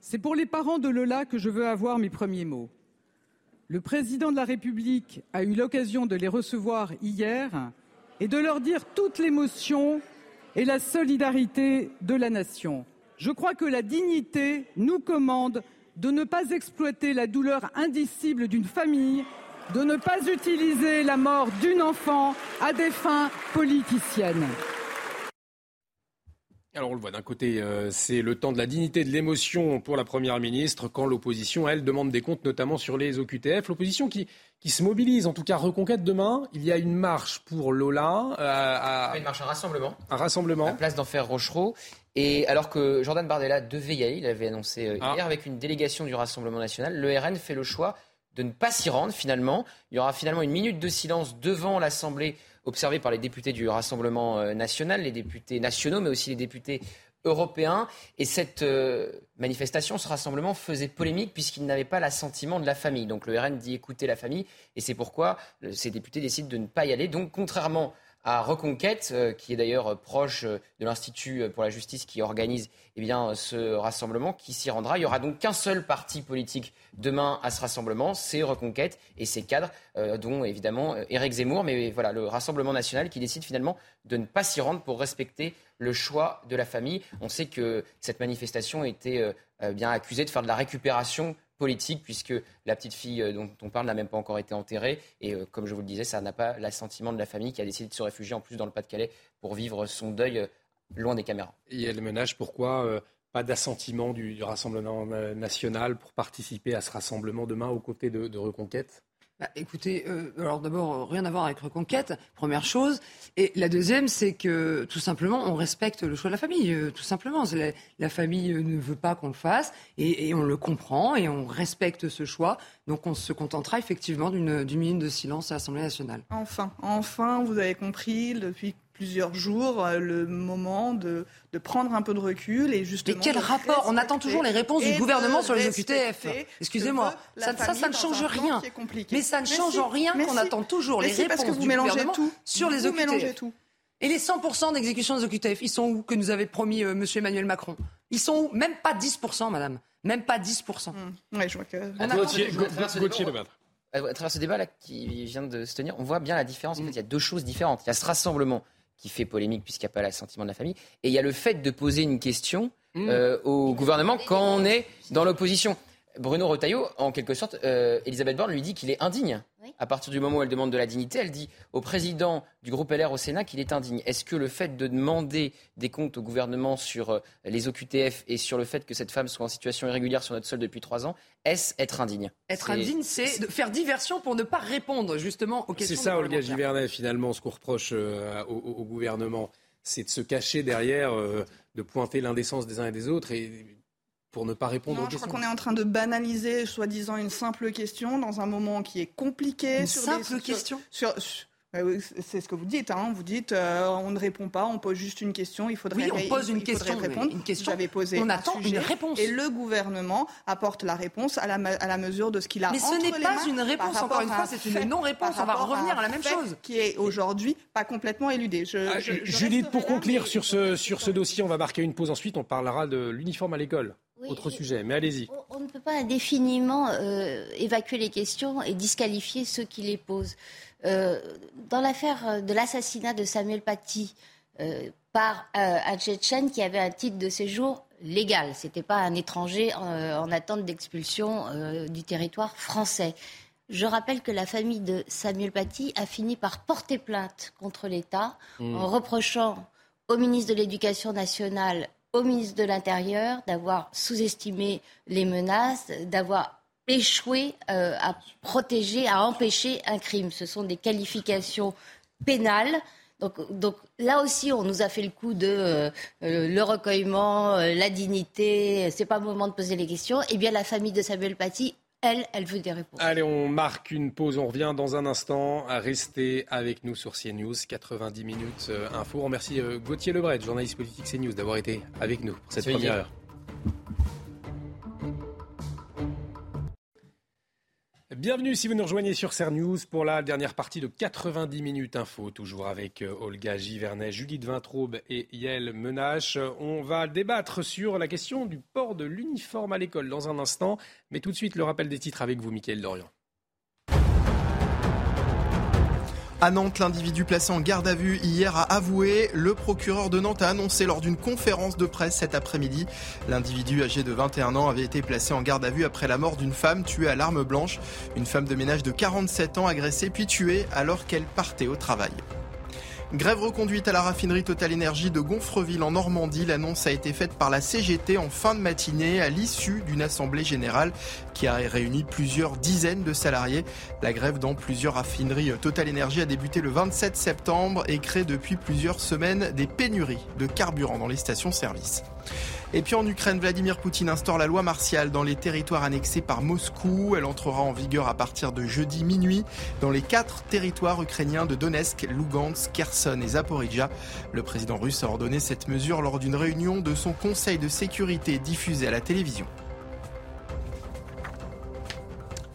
C'est pour les parents de Lola que je veux avoir mes premiers mots. Le président de la République a eu l'occasion de les recevoir hier et de leur dire toute l'émotion et la solidarité de la nation. Je crois que la dignité nous commande de ne pas exploiter la douleur indicible d'une famille, de ne pas utiliser la mort d'une enfant à des fins politiciennes. Alors on le voit, d'un côté, euh, c'est le temps de la dignité de l'émotion pour la Première ministre, quand l'opposition, elle, demande des comptes, notamment sur les OQTF. L'opposition qui, qui se mobilise, en tout cas reconquête demain. Il y a une marche pour Lola. Euh, une marche, un rassemblement. Un rassemblement. À place d'Enfer Rochereau. Et alors que Jordan Bardella devait y aller, il avait annoncé euh, ah. hier avec une délégation du Rassemblement national, le RN fait le choix de ne pas s'y rendre finalement. Il y aura finalement une minute de silence devant l'Assemblée observée par les députés du Rassemblement euh, national, les députés nationaux, mais aussi les députés européens. Et cette euh, manifestation, ce rassemblement faisait polémique puisqu'il n'avait pas l'assentiment de la famille. Donc le RN dit écouter la famille et c'est pourquoi ces députés décident de ne pas y aller. Donc contrairement à Reconquête, euh, qui est d'ailleurs euh, proche euh, de l'Institut pour la justice qui organise eh bien, ce rassemblement, qui s'y rendra. Il n'y aura donc qu'un seul parti politique demain à ce rassemblement, c'est Reconquête et ses cadres, dont évidemment Éric Zemmour. Mais voilà, le Rassemblement national qui décide finalement de ne pas s'y rendre pour respecter le choix de la famille. On sait que cette manifestation était bien accusée de faire de la récupération politique, puisque la petite fille euh, dont on parle n'a même pas encore été enterrée. Et euh, comme je vous le disais, ça n'a pas l'assentiment de la famille qui a décidé de se réfugier en plus dans le Pas-de-Calais pour vivre son deuil euh, loin des caméras. Et elle ménage pourquoi pas d'assentiment du, Rassemblement national pour participer à ce rassemblement demain aux côtés de Reconquête? Bah, écoutez, euh, alors d'abord, euh, rien à voir avec Reconquête, première chose. Et la deuxième, c'est que tout simplement, on respecte le choix de la famille, euh, tout simplement. La, famille ne veut pas qu'on le fasse, et, on le comprend, et on respecte ce choix. Donc on se contentera effectivement d'une minute de silence à l'Assemblée nationale. Enfin, enfin, vous avez compris, depuis plusieurs jours euh, le moment de, de, prendre un peu de recul et justement. Mais quel rapport? On attend toujours les réponses du gouvernement sur les OQTF. Excusez-moi, ça, ça, ne change rien. Mais ça ne change en rien qu'on attend toujours les réponses du gouvernement sur les OQTF. Tout. Et les 100% d'exécution des OQTF, ils sont où que nous avait promis euh, M. Emmanuel Macron? Ils sont où? Même pas 10%, madame. Même pas 10%. Mmh. Ouais, je vois que. À travers ce débat là qui vient de se tenir, on voit bien la différence. En fait, il y a deux choses différentes. Il y a ce rassemblement qui fait polémique puisqu'il n'y a pas l'assentiment de la famille. Et il y a le fait de poser une question mmh. euh, au gouvernement quand on est dans l'opposition. Bruno Retailleau, en quelque sorte, euh, Elisabeth Borne lui dit qu'il est indigne. À partir du moment où elle demande de la dignité, elle dit au président du groupe LR au Sénat qu'il est indigne. Est-ce que le fait de demander des comptes au gouvernement sur euh, les OQTF et sur le fait que cette femme soit en situation irrégulière sur notre sol depuis trois ans, est-ce être indigne? Être indigne, c'est de faire diversion pour ne pas répondre justement aux questions. C'est ça, Olga Givernet, finalement, ce qu'on reproche euh, au, gouvernement, c'est de se cacher derrière, de pointer l'indécence des uns et des autres et pour ne pas répondre non, aux je questions. crois qu'on est en train de banaliser, soi-disant, une simple question dans un moment qui est compliqué. Une sur simple des, question sur, sur- oui, c'est ce que vous dites. Hein. Vous dites, euh, on ne répond pas, on pose juste une question. Il faudrait, Oui, on pose une question, répondre. une question, avez posé on un attend une réponse. Et le gouvernement apporte la réponse à la, ma- à la mesure de ce qu'il a Mais ce n'est pas une réponse, encore une fois, c'est une non-réponse. On va à revenir à la même chose. Qui est aujourd'hui pas complètement éludé. Je, Ah, je- je Judith, pour conclure mais- sur ce, sur ce dossier, on va marquer une pause. Ensuite, on parlera de l'uniforme à l'école. Oui, Autre et- sujet, mais allez-y. On ne peut pas indéfiniment euh, évacuer les questions et disqualifier ceux qui les posent. Euh, dans l'affaire de l'assassinat de Samuel Paty euh, par un Tchétchène qui avait un titre de séjour légal, ce n'était pas un étranger en, en attente d'expulsion du territoire français. Je rappelle que la famille de Samuel Paty a fini par porter plainte contre l'État Mm. en reprochant au ministre de l'Éducation nationale, au ministre de l'Intérieur d'avoir sous-estimé les menaces, d'avoir échoué euh, à protéger, à empêcher un crime. Ce sont des qualifications pénales. Donc, donc là aussi, on nous a fait le coup de euh, euh, le recueillement, la dignité. C'est pas le moment de poser les questions. Eh bien, la famille de Samuel Paty, elle, elle veut des réponses. Allez, on marque une pause. On revient dans un instant. Restez avec nous sur CNews. 90 minutes euh, info. On remercie euh, Gauthier Lebret, journaliste politique CNews, d'avoir été avec nous pour cette première heure. Bienvenue si vous nous rejoignez sur CNews pour la dernière partie de 90 minutes info, toujours avec euh, Olga Givernet, Judith Vintraube et Yael Menache. On va débattre sur la question du port de l'uniforme à l'école dans un instant, mais tout de suite le rappel des titres avec vous, Mickaël Dorian. À Nantes, l'individu placé en garde à vue hier a avoué. Le procureur de Nantes a annoncé lors d'une conférence de presse cet après-midi. L'individu âgé de 21 ans avait été placé en garde à vue après la mort d'une femme tuée à l'arme blanche. Une femme de ménage de 47 ans agressée puis tuée alors qu'elle partait au travail. Grève reconduite à la raffinerie Total Énergie de Gonfreville en Normandie. L'annonce a été faite par la CGT en fin de matinée à l'issue d'une assemblée générale qui a réuni plusieurs dizaines de salariés. La grève dans plusieurs raffineries Total Énergie a débuté le 27 septembre et crée depuis plusieurs semaines des pénuries de carburant dans les stations-service. Et puis en Ukraine, Vladimir Poutine instaure la loi martiale dans les territoires annexés par Moscou. Elle entrera en vigueur à partir de jeudi minuit dans les quatre territoires ukrainiens de Donetsk, Lugansk, Kherson et Zaporizhia. Le président russe a ordonné cette mesure lors d'une réunion de son conseil de sécurité diffusée à la télévision.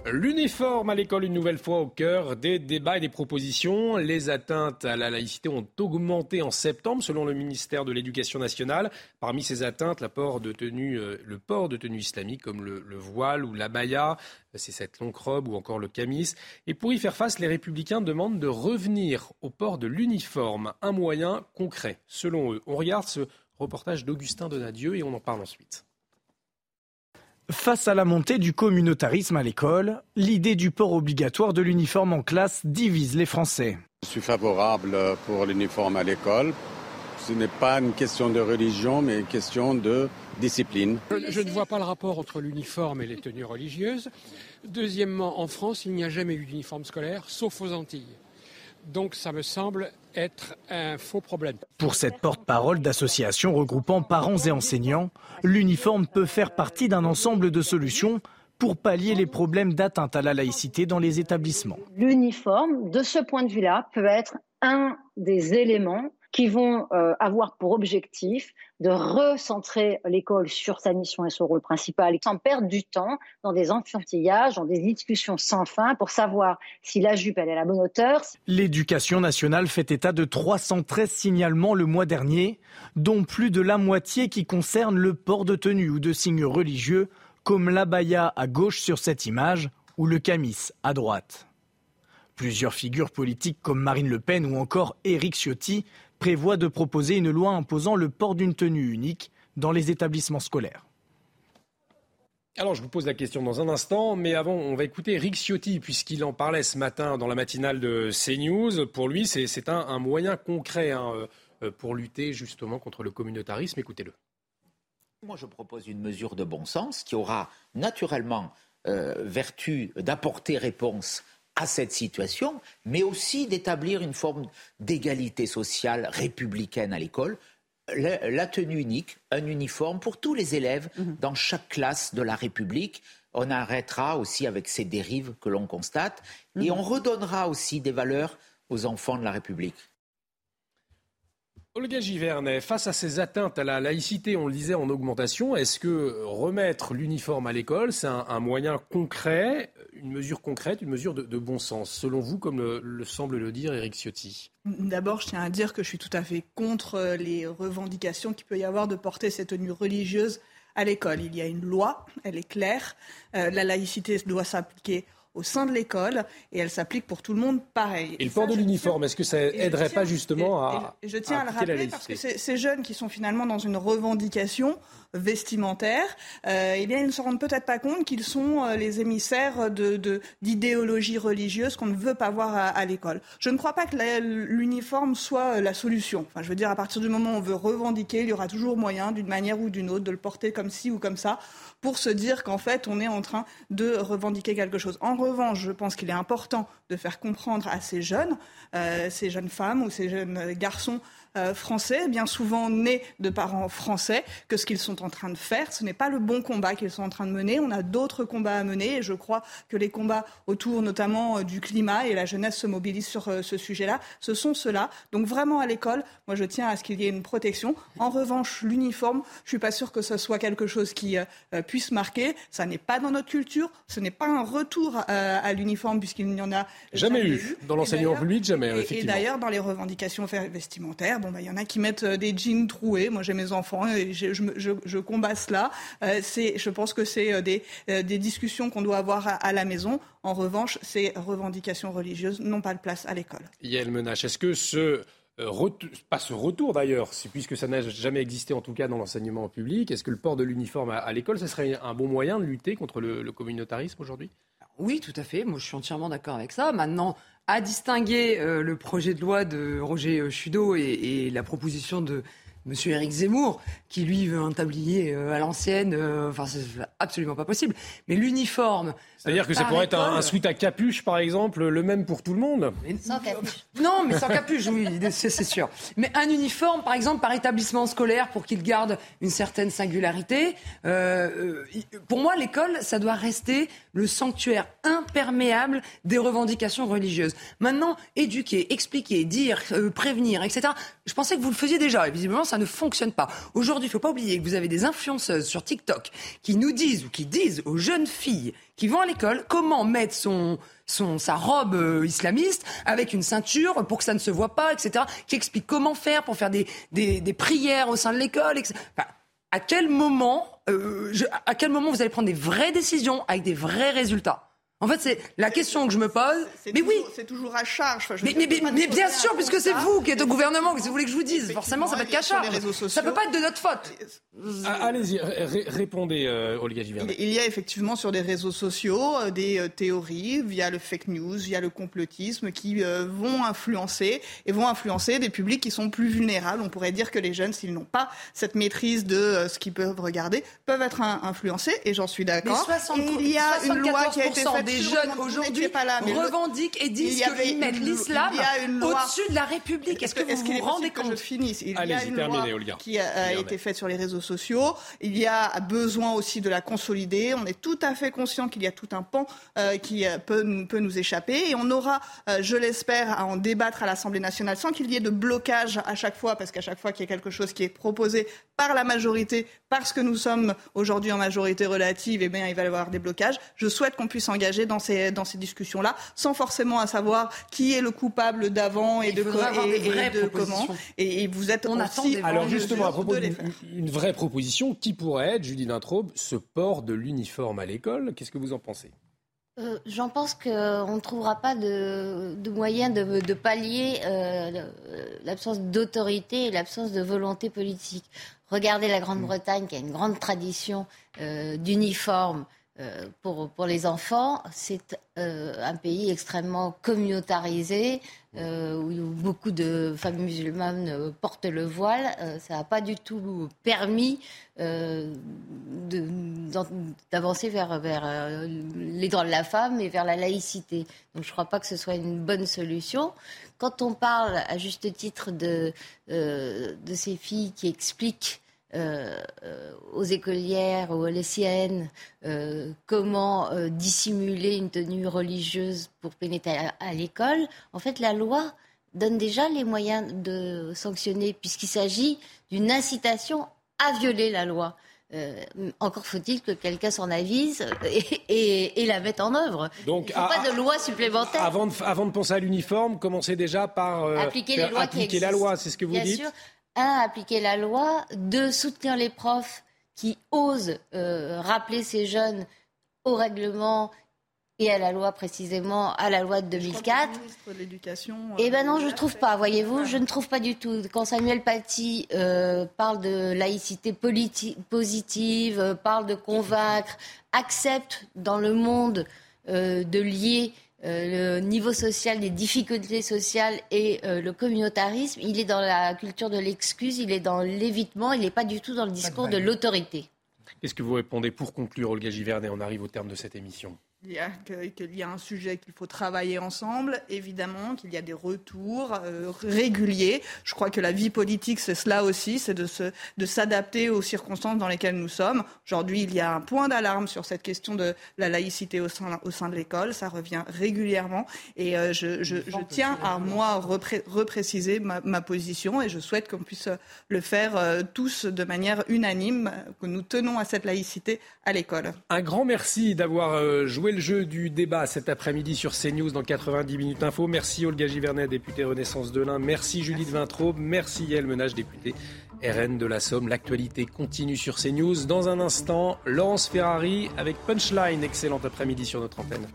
L'uniforme à l'école, une nouvelle fois au cœur des débats et des propositions. Les atteintes à la laïcité ont augmenté en septembre, selon le ministère de l'Éducation nationale. Parmi ces atteintes, euh, le port de tenue islamique, comme le, le voile ou l'abaya, c'est cette longue robe ou encore le camis. Et pour y faire face, les républicains demandent de revenir au port de l'uniforme, un moyen concret, selon eux. On regarde ce reportage d'Augustin Donadieu et on en parle ensuite. Face à la montée du communautarisme à l'école, l'idée du port obligatoire de l'uniforme en classe divise les Français. Je suis favorable pour l'uniforme à l'école. Ce n'est pas une question de religion, mais une question de discipline. Je, je ne vois pas le rapport entre l'uniforme et les tenues religieuses. Deuxièmement, en France, il n'y a jamais eu d'uniforme scolaire, sauf aux Antilles. Donc ça me semble être un faux problème. Pour cette porte-parole d'associations regroupant parents et enseignants, l'uniforme peut faire partie d'un ensemble de solutions pour pallier les problèmes d'atteinte à la laïcité dans les établissements. L'uniforme, de ce point de vue-là, peut être un des éléments qui vont euh, avoir pour objectif de recentrer l'école sur sa mission et son rôle principal, sans perdre du temps dans des enfantillages, dans des discussions sans fin pour savoir si la jupe est à la bonne hauteur. L'éducation nationale fait état de 313 signalements le mois dernier, dont plus de la moitié qui concernent le port de tenue ou de signes religieux, comme l'abaya à gauche sur cette image ou le camis à droite. Plusieurs figures politiques comme Marine Le Pen ou encore Éric Ciotti prévoit de proposer une loi imposant le port d'une tenue unique dans les établissements scolaires. Alors, je vous pose la question dans un instant, mais avant, on va écouter Rick Ciotti, puisqu'il en parlait ce matin dans la matinale de CNews. Pour lui, c'est un, un, moyen concret hein, pour lutter justement contre le communautarisme. Écoutez-le. Moi, je propose une mesure de bon sens qui aura naturellement euh, vertu d'apporter réponse à cette situation, mais aussi d'établir une forme d'égalité sociale républicaine à l'école. la, tenue unique, un uniforme pour tous les élèves mhm. dans chaque classe de la République. On arrêtera aussi avec ces dérives que l'on constate et mhm. on redonnera aussi des valeurs aux enfants de la République. Olga Givernet, face à ces atteintes à la laïcité, on le disait, en augmentation, est-ce que remettre l'uniforme à l'école, c'est un, moyen concret, une mesure concrète, une mesure de, bon sens, selon vous, comme le, semble le dire Eric Ciotti? D'abord, je tiens à dire que je suis tout à fait contre euh, les revendications qu'il peut y avoir de porter cette tenue religieuse à l'école. Il y a une loi, elle est claire, euh, la laïcité doit s'appliquer au sein de l'école et elle s'applique pour tout le monde pareil. Et, le port de l'uniforme, est-ce que ça aiderait pas justement à. je tiens à, le rappeler parce que ces jeunes qui sont finalement dans une revendication vestimentaire, euh, eh bien, ils ne se rendent peut-être pas compte qu'ils sont euh, les émissaires d'idéologies de, religieuses qu'on ne veut pas voir à, l'école. Je ne crois pas que l'uniforme soit euh, la solution. Enfin, je veux dire, à partir du moment où on veut revendiquer, il y aura toujours moyen, d'une manière ou d'une autre, de le porter comme ci ou comme ça, pour se dire qu'en fait, on est en train de revendiquer quelque chose. En revanche, je pense qu'il est important de faire comprendre à ces jeunes, euh, ces jeunes femmes ou ces jeunes garçons euh, français, bien souvent nés de parents français, que ce qu'ils sont en train de faire, ce n'est pas le bon combat qu'ils sont en train de mener. On a d'autres combats à mener et je crois que les combats autour notamment euh, du climat et la jeunesse se mobilisent sur euh, ce sujet-là. Ce sont ceux-là. Donc vraiment à l'école, moi je tiens à ce qu'il y ait une protection. En revanche, l'uniforme, je suis pas sûre que ce soit quelque chose qui puisse marquer. Ça n'est pas dans notre culture. Ce n'est pas un retour à l'uniforme puisqu'il n'y en a jamais, eu. Dans l'enseignement public, jamais. Et, et d'ailleurs dans les revendications vestimentaires, bah, il y en a qui mettent euh, des jeans troués. Moi, j'ai mes enfants et je, je, combats cela. Euh, je pense que c'est euh, des, discussions qu'on doit avoir à, la maison. En revanche, ces revendications religieuses n'ont pas de place à l'école. Yael Menache, est-ce que ce pas ce retour d'ailleurs, puisque ça n'a jamais existé en tout cas dans l'enseignement public. Est-ce que le port de l'uniforme à, l'école, ce serait un bon moyen de lutter contre le, communautarisme aujourd'hui? Oui, tout à fait. Moi, je suis entièrement d'accord avec ça. Maintenant, à distinguer euh, le projet de loi de Roger euh, Chudeau et, la proposition de M. Éric Zemmour, qui lui veut un tablier euh, à l'ancienne, enfin c'est absolument pas possible. Mais l'uniforme, c'est-à-dire que ça pourrait être un, suite à capuche, par exemple, le même pour tout le monde Sans capuche. (laughs) Non, mais sans capuche, oui, c'est sûr. Mais un uniforme, par exemple, par établissement scolaire, pour qu'il garde une certaine singularité. Euh, pour moi, l'école, ça doit rester le sanctuaire imperméable des revendications religieuses. Maintenant, éduquer, expliquer, dire, euh, prévenir, etc. Je pensais que vous le faisiez déjà, et visiblement, ça ne fonctionne pas. Aujourd'hui, il ne faut pas oublier que vous avez des influenceuses sur TikTok qui nous disent ou qui disent aux jeunes filles qui vont à l'école comment mettre son, son, sa robe euh, islamiste avec une ceinture pour que ça ne se voit pas, etc. Qui explique comment faire pour faire des, des, des prières au sein de l'école, etc. Enfin, à quel moment, euh, je, à quel moment vous allez prendre des vraies décisions avec des vrais résultats? En fait, c'est la question que je me pose. Mais oui, c'est toujours à charge. mais, mais, bien sûr, puisque c'est vous qui êtes au gouvernement, que vous voulez que je vous dise, forcément, ça va être qu'à charge. Ça peut pas être de notre faute. Ah, allez-y, répondez, euh, Olga. Il y a effectivement sur les réseaux sociaux euh, des euh, théories via le fake news, via le complotisme, qui vont influencer et vont influencer des publics qui sont plus vulnérables. On pourrait dire que les jeunes, s'ils n'ont pas cette maîtrise de ce qu'ils peuvent regarder, peuvent être influencés. Et j'en suis d'accord. Il y a une loi qui a été faite des jeunes aujourd'hui revendiquent et disent qu'ils mettent l'islam au-dessus de la République. Est-ce que vous vous rendez compte Il y a une loi qui a été faite sur les réseaux sociaux. Il y a besoin aussi de la consolider. On est tout à fait conscient qu'il y a tout un pan euh, qui euh, peut, peut nous échapper. Et on aura, euh, je l'espère, à en débattre à l'Assemblée nationale sans qu'il y ait de blocage à chaque fois, parce qu'à chaque fois qu'il y a quelque chose qui est proposé par la majorité, parce que nous sommes aujourd'hui en majorité relative, eh bien, il va y avoir des blocages. Je souhaite qu'on puisse engager dans ces, dans ces discussions-là, sans forcément à savoir qui est le coupable d'avant et, de, comment. Et, vous êtes On aussi Alors justement, à propos d'une vraie proposition, qui pourrait être, Julie Dintraube, ce port de l'uniforme à l'école? Qu'est-ce que vous en pensez? Euh, J'en pense qu'on ne trouvera pas de, de moyen de, de pallier euh, l'absence d'autorité et l'absence de volonté politique. Regardez la Grande-Bretagne qui a une grande tradition euh, d'uniforme euh, pour, les enfants, c'est euh, un pays extrêmement communautarisé, euh, où beaucoup de femmes musulmanes portent le voile. ça n'a pas du tout permis d'avancer vers, vers les droits de la femme et vers la laïcité. Donc je ne crois pas que ce soit une bonne solution. Quand on parle à juste titre de ces filles qui expliquent euh, aux écolières, aux lycéennes, euh, comment euh, dissimuler une tenue religieuse pour pénétrer à, l'école, en fait, la loi donne déjà les moyens de sanctionner, puisqu'il s'agit d'une incitation à violer la loi. encore faut-il que quelqu'un s'en avise et, la mette en œuvre. Donc, Il faut pas de loi supplémentaire. Avant de, avant de penser à l'uniforme, commencez déjà par appliquer, appliquer la loi, c'est ce que vous Bien dites sûr un, appliquer la loi, deux, soutenir les profs qui osent euh, rappeler ces jeunes au règlement et à la loi précisément, à la loi de 2004. Eh ben non, je ne trouve pas, voyez-vous, je ne trouve pas du tout. Quand Samuel Paty euh, parle de laïcité positive, euh, parle de convaincre, accepte dans le monde de lier euh, le niveau social, des difficultés sociales et euh, le communautarisme, il est dans la culture de l'excuse, il est dans l'évitement, il n'est pas du tout dans le discours de l'autorité. Qu'est-ce que vous répondez pour conclure, Olga Givernet On arrive au terme de cette émission? Il y a, qu'il y a un sujet qu'il faut travailler ensemble, évidemment, qu'il y a des retours euh, réguliers. Je crois que la vie politique, c'est cela aussi, c'est de, se, de s'adapter aux circonstances dans lesquelles nous sommes. Aujourd'hui, il y a un point d'alarme sur cette question de la laïcité au sein, au sein de l'école. Ça revient régulièrement. Et euh, je, je, je, tiens à, moi, repréciser ma, ma, position et je souhaite qu'on puisse le faire euh, tous de manière unanime, que nous tenons à cette laïcité à l'école. Un grand merci d'avoir joué le jeu du débat cet après-midi sur CNews dans 90 minutes info. Merci Olga Givernet, députée Renaissance de l'Ain. Merci Judith Vintraube. Merci Yael Menage, députée RN de la Somme. L'actualité continue sur CNews. Dans un instant, Laurence Ferrari avec Punchline. Excellent après-midi sur notre antenne.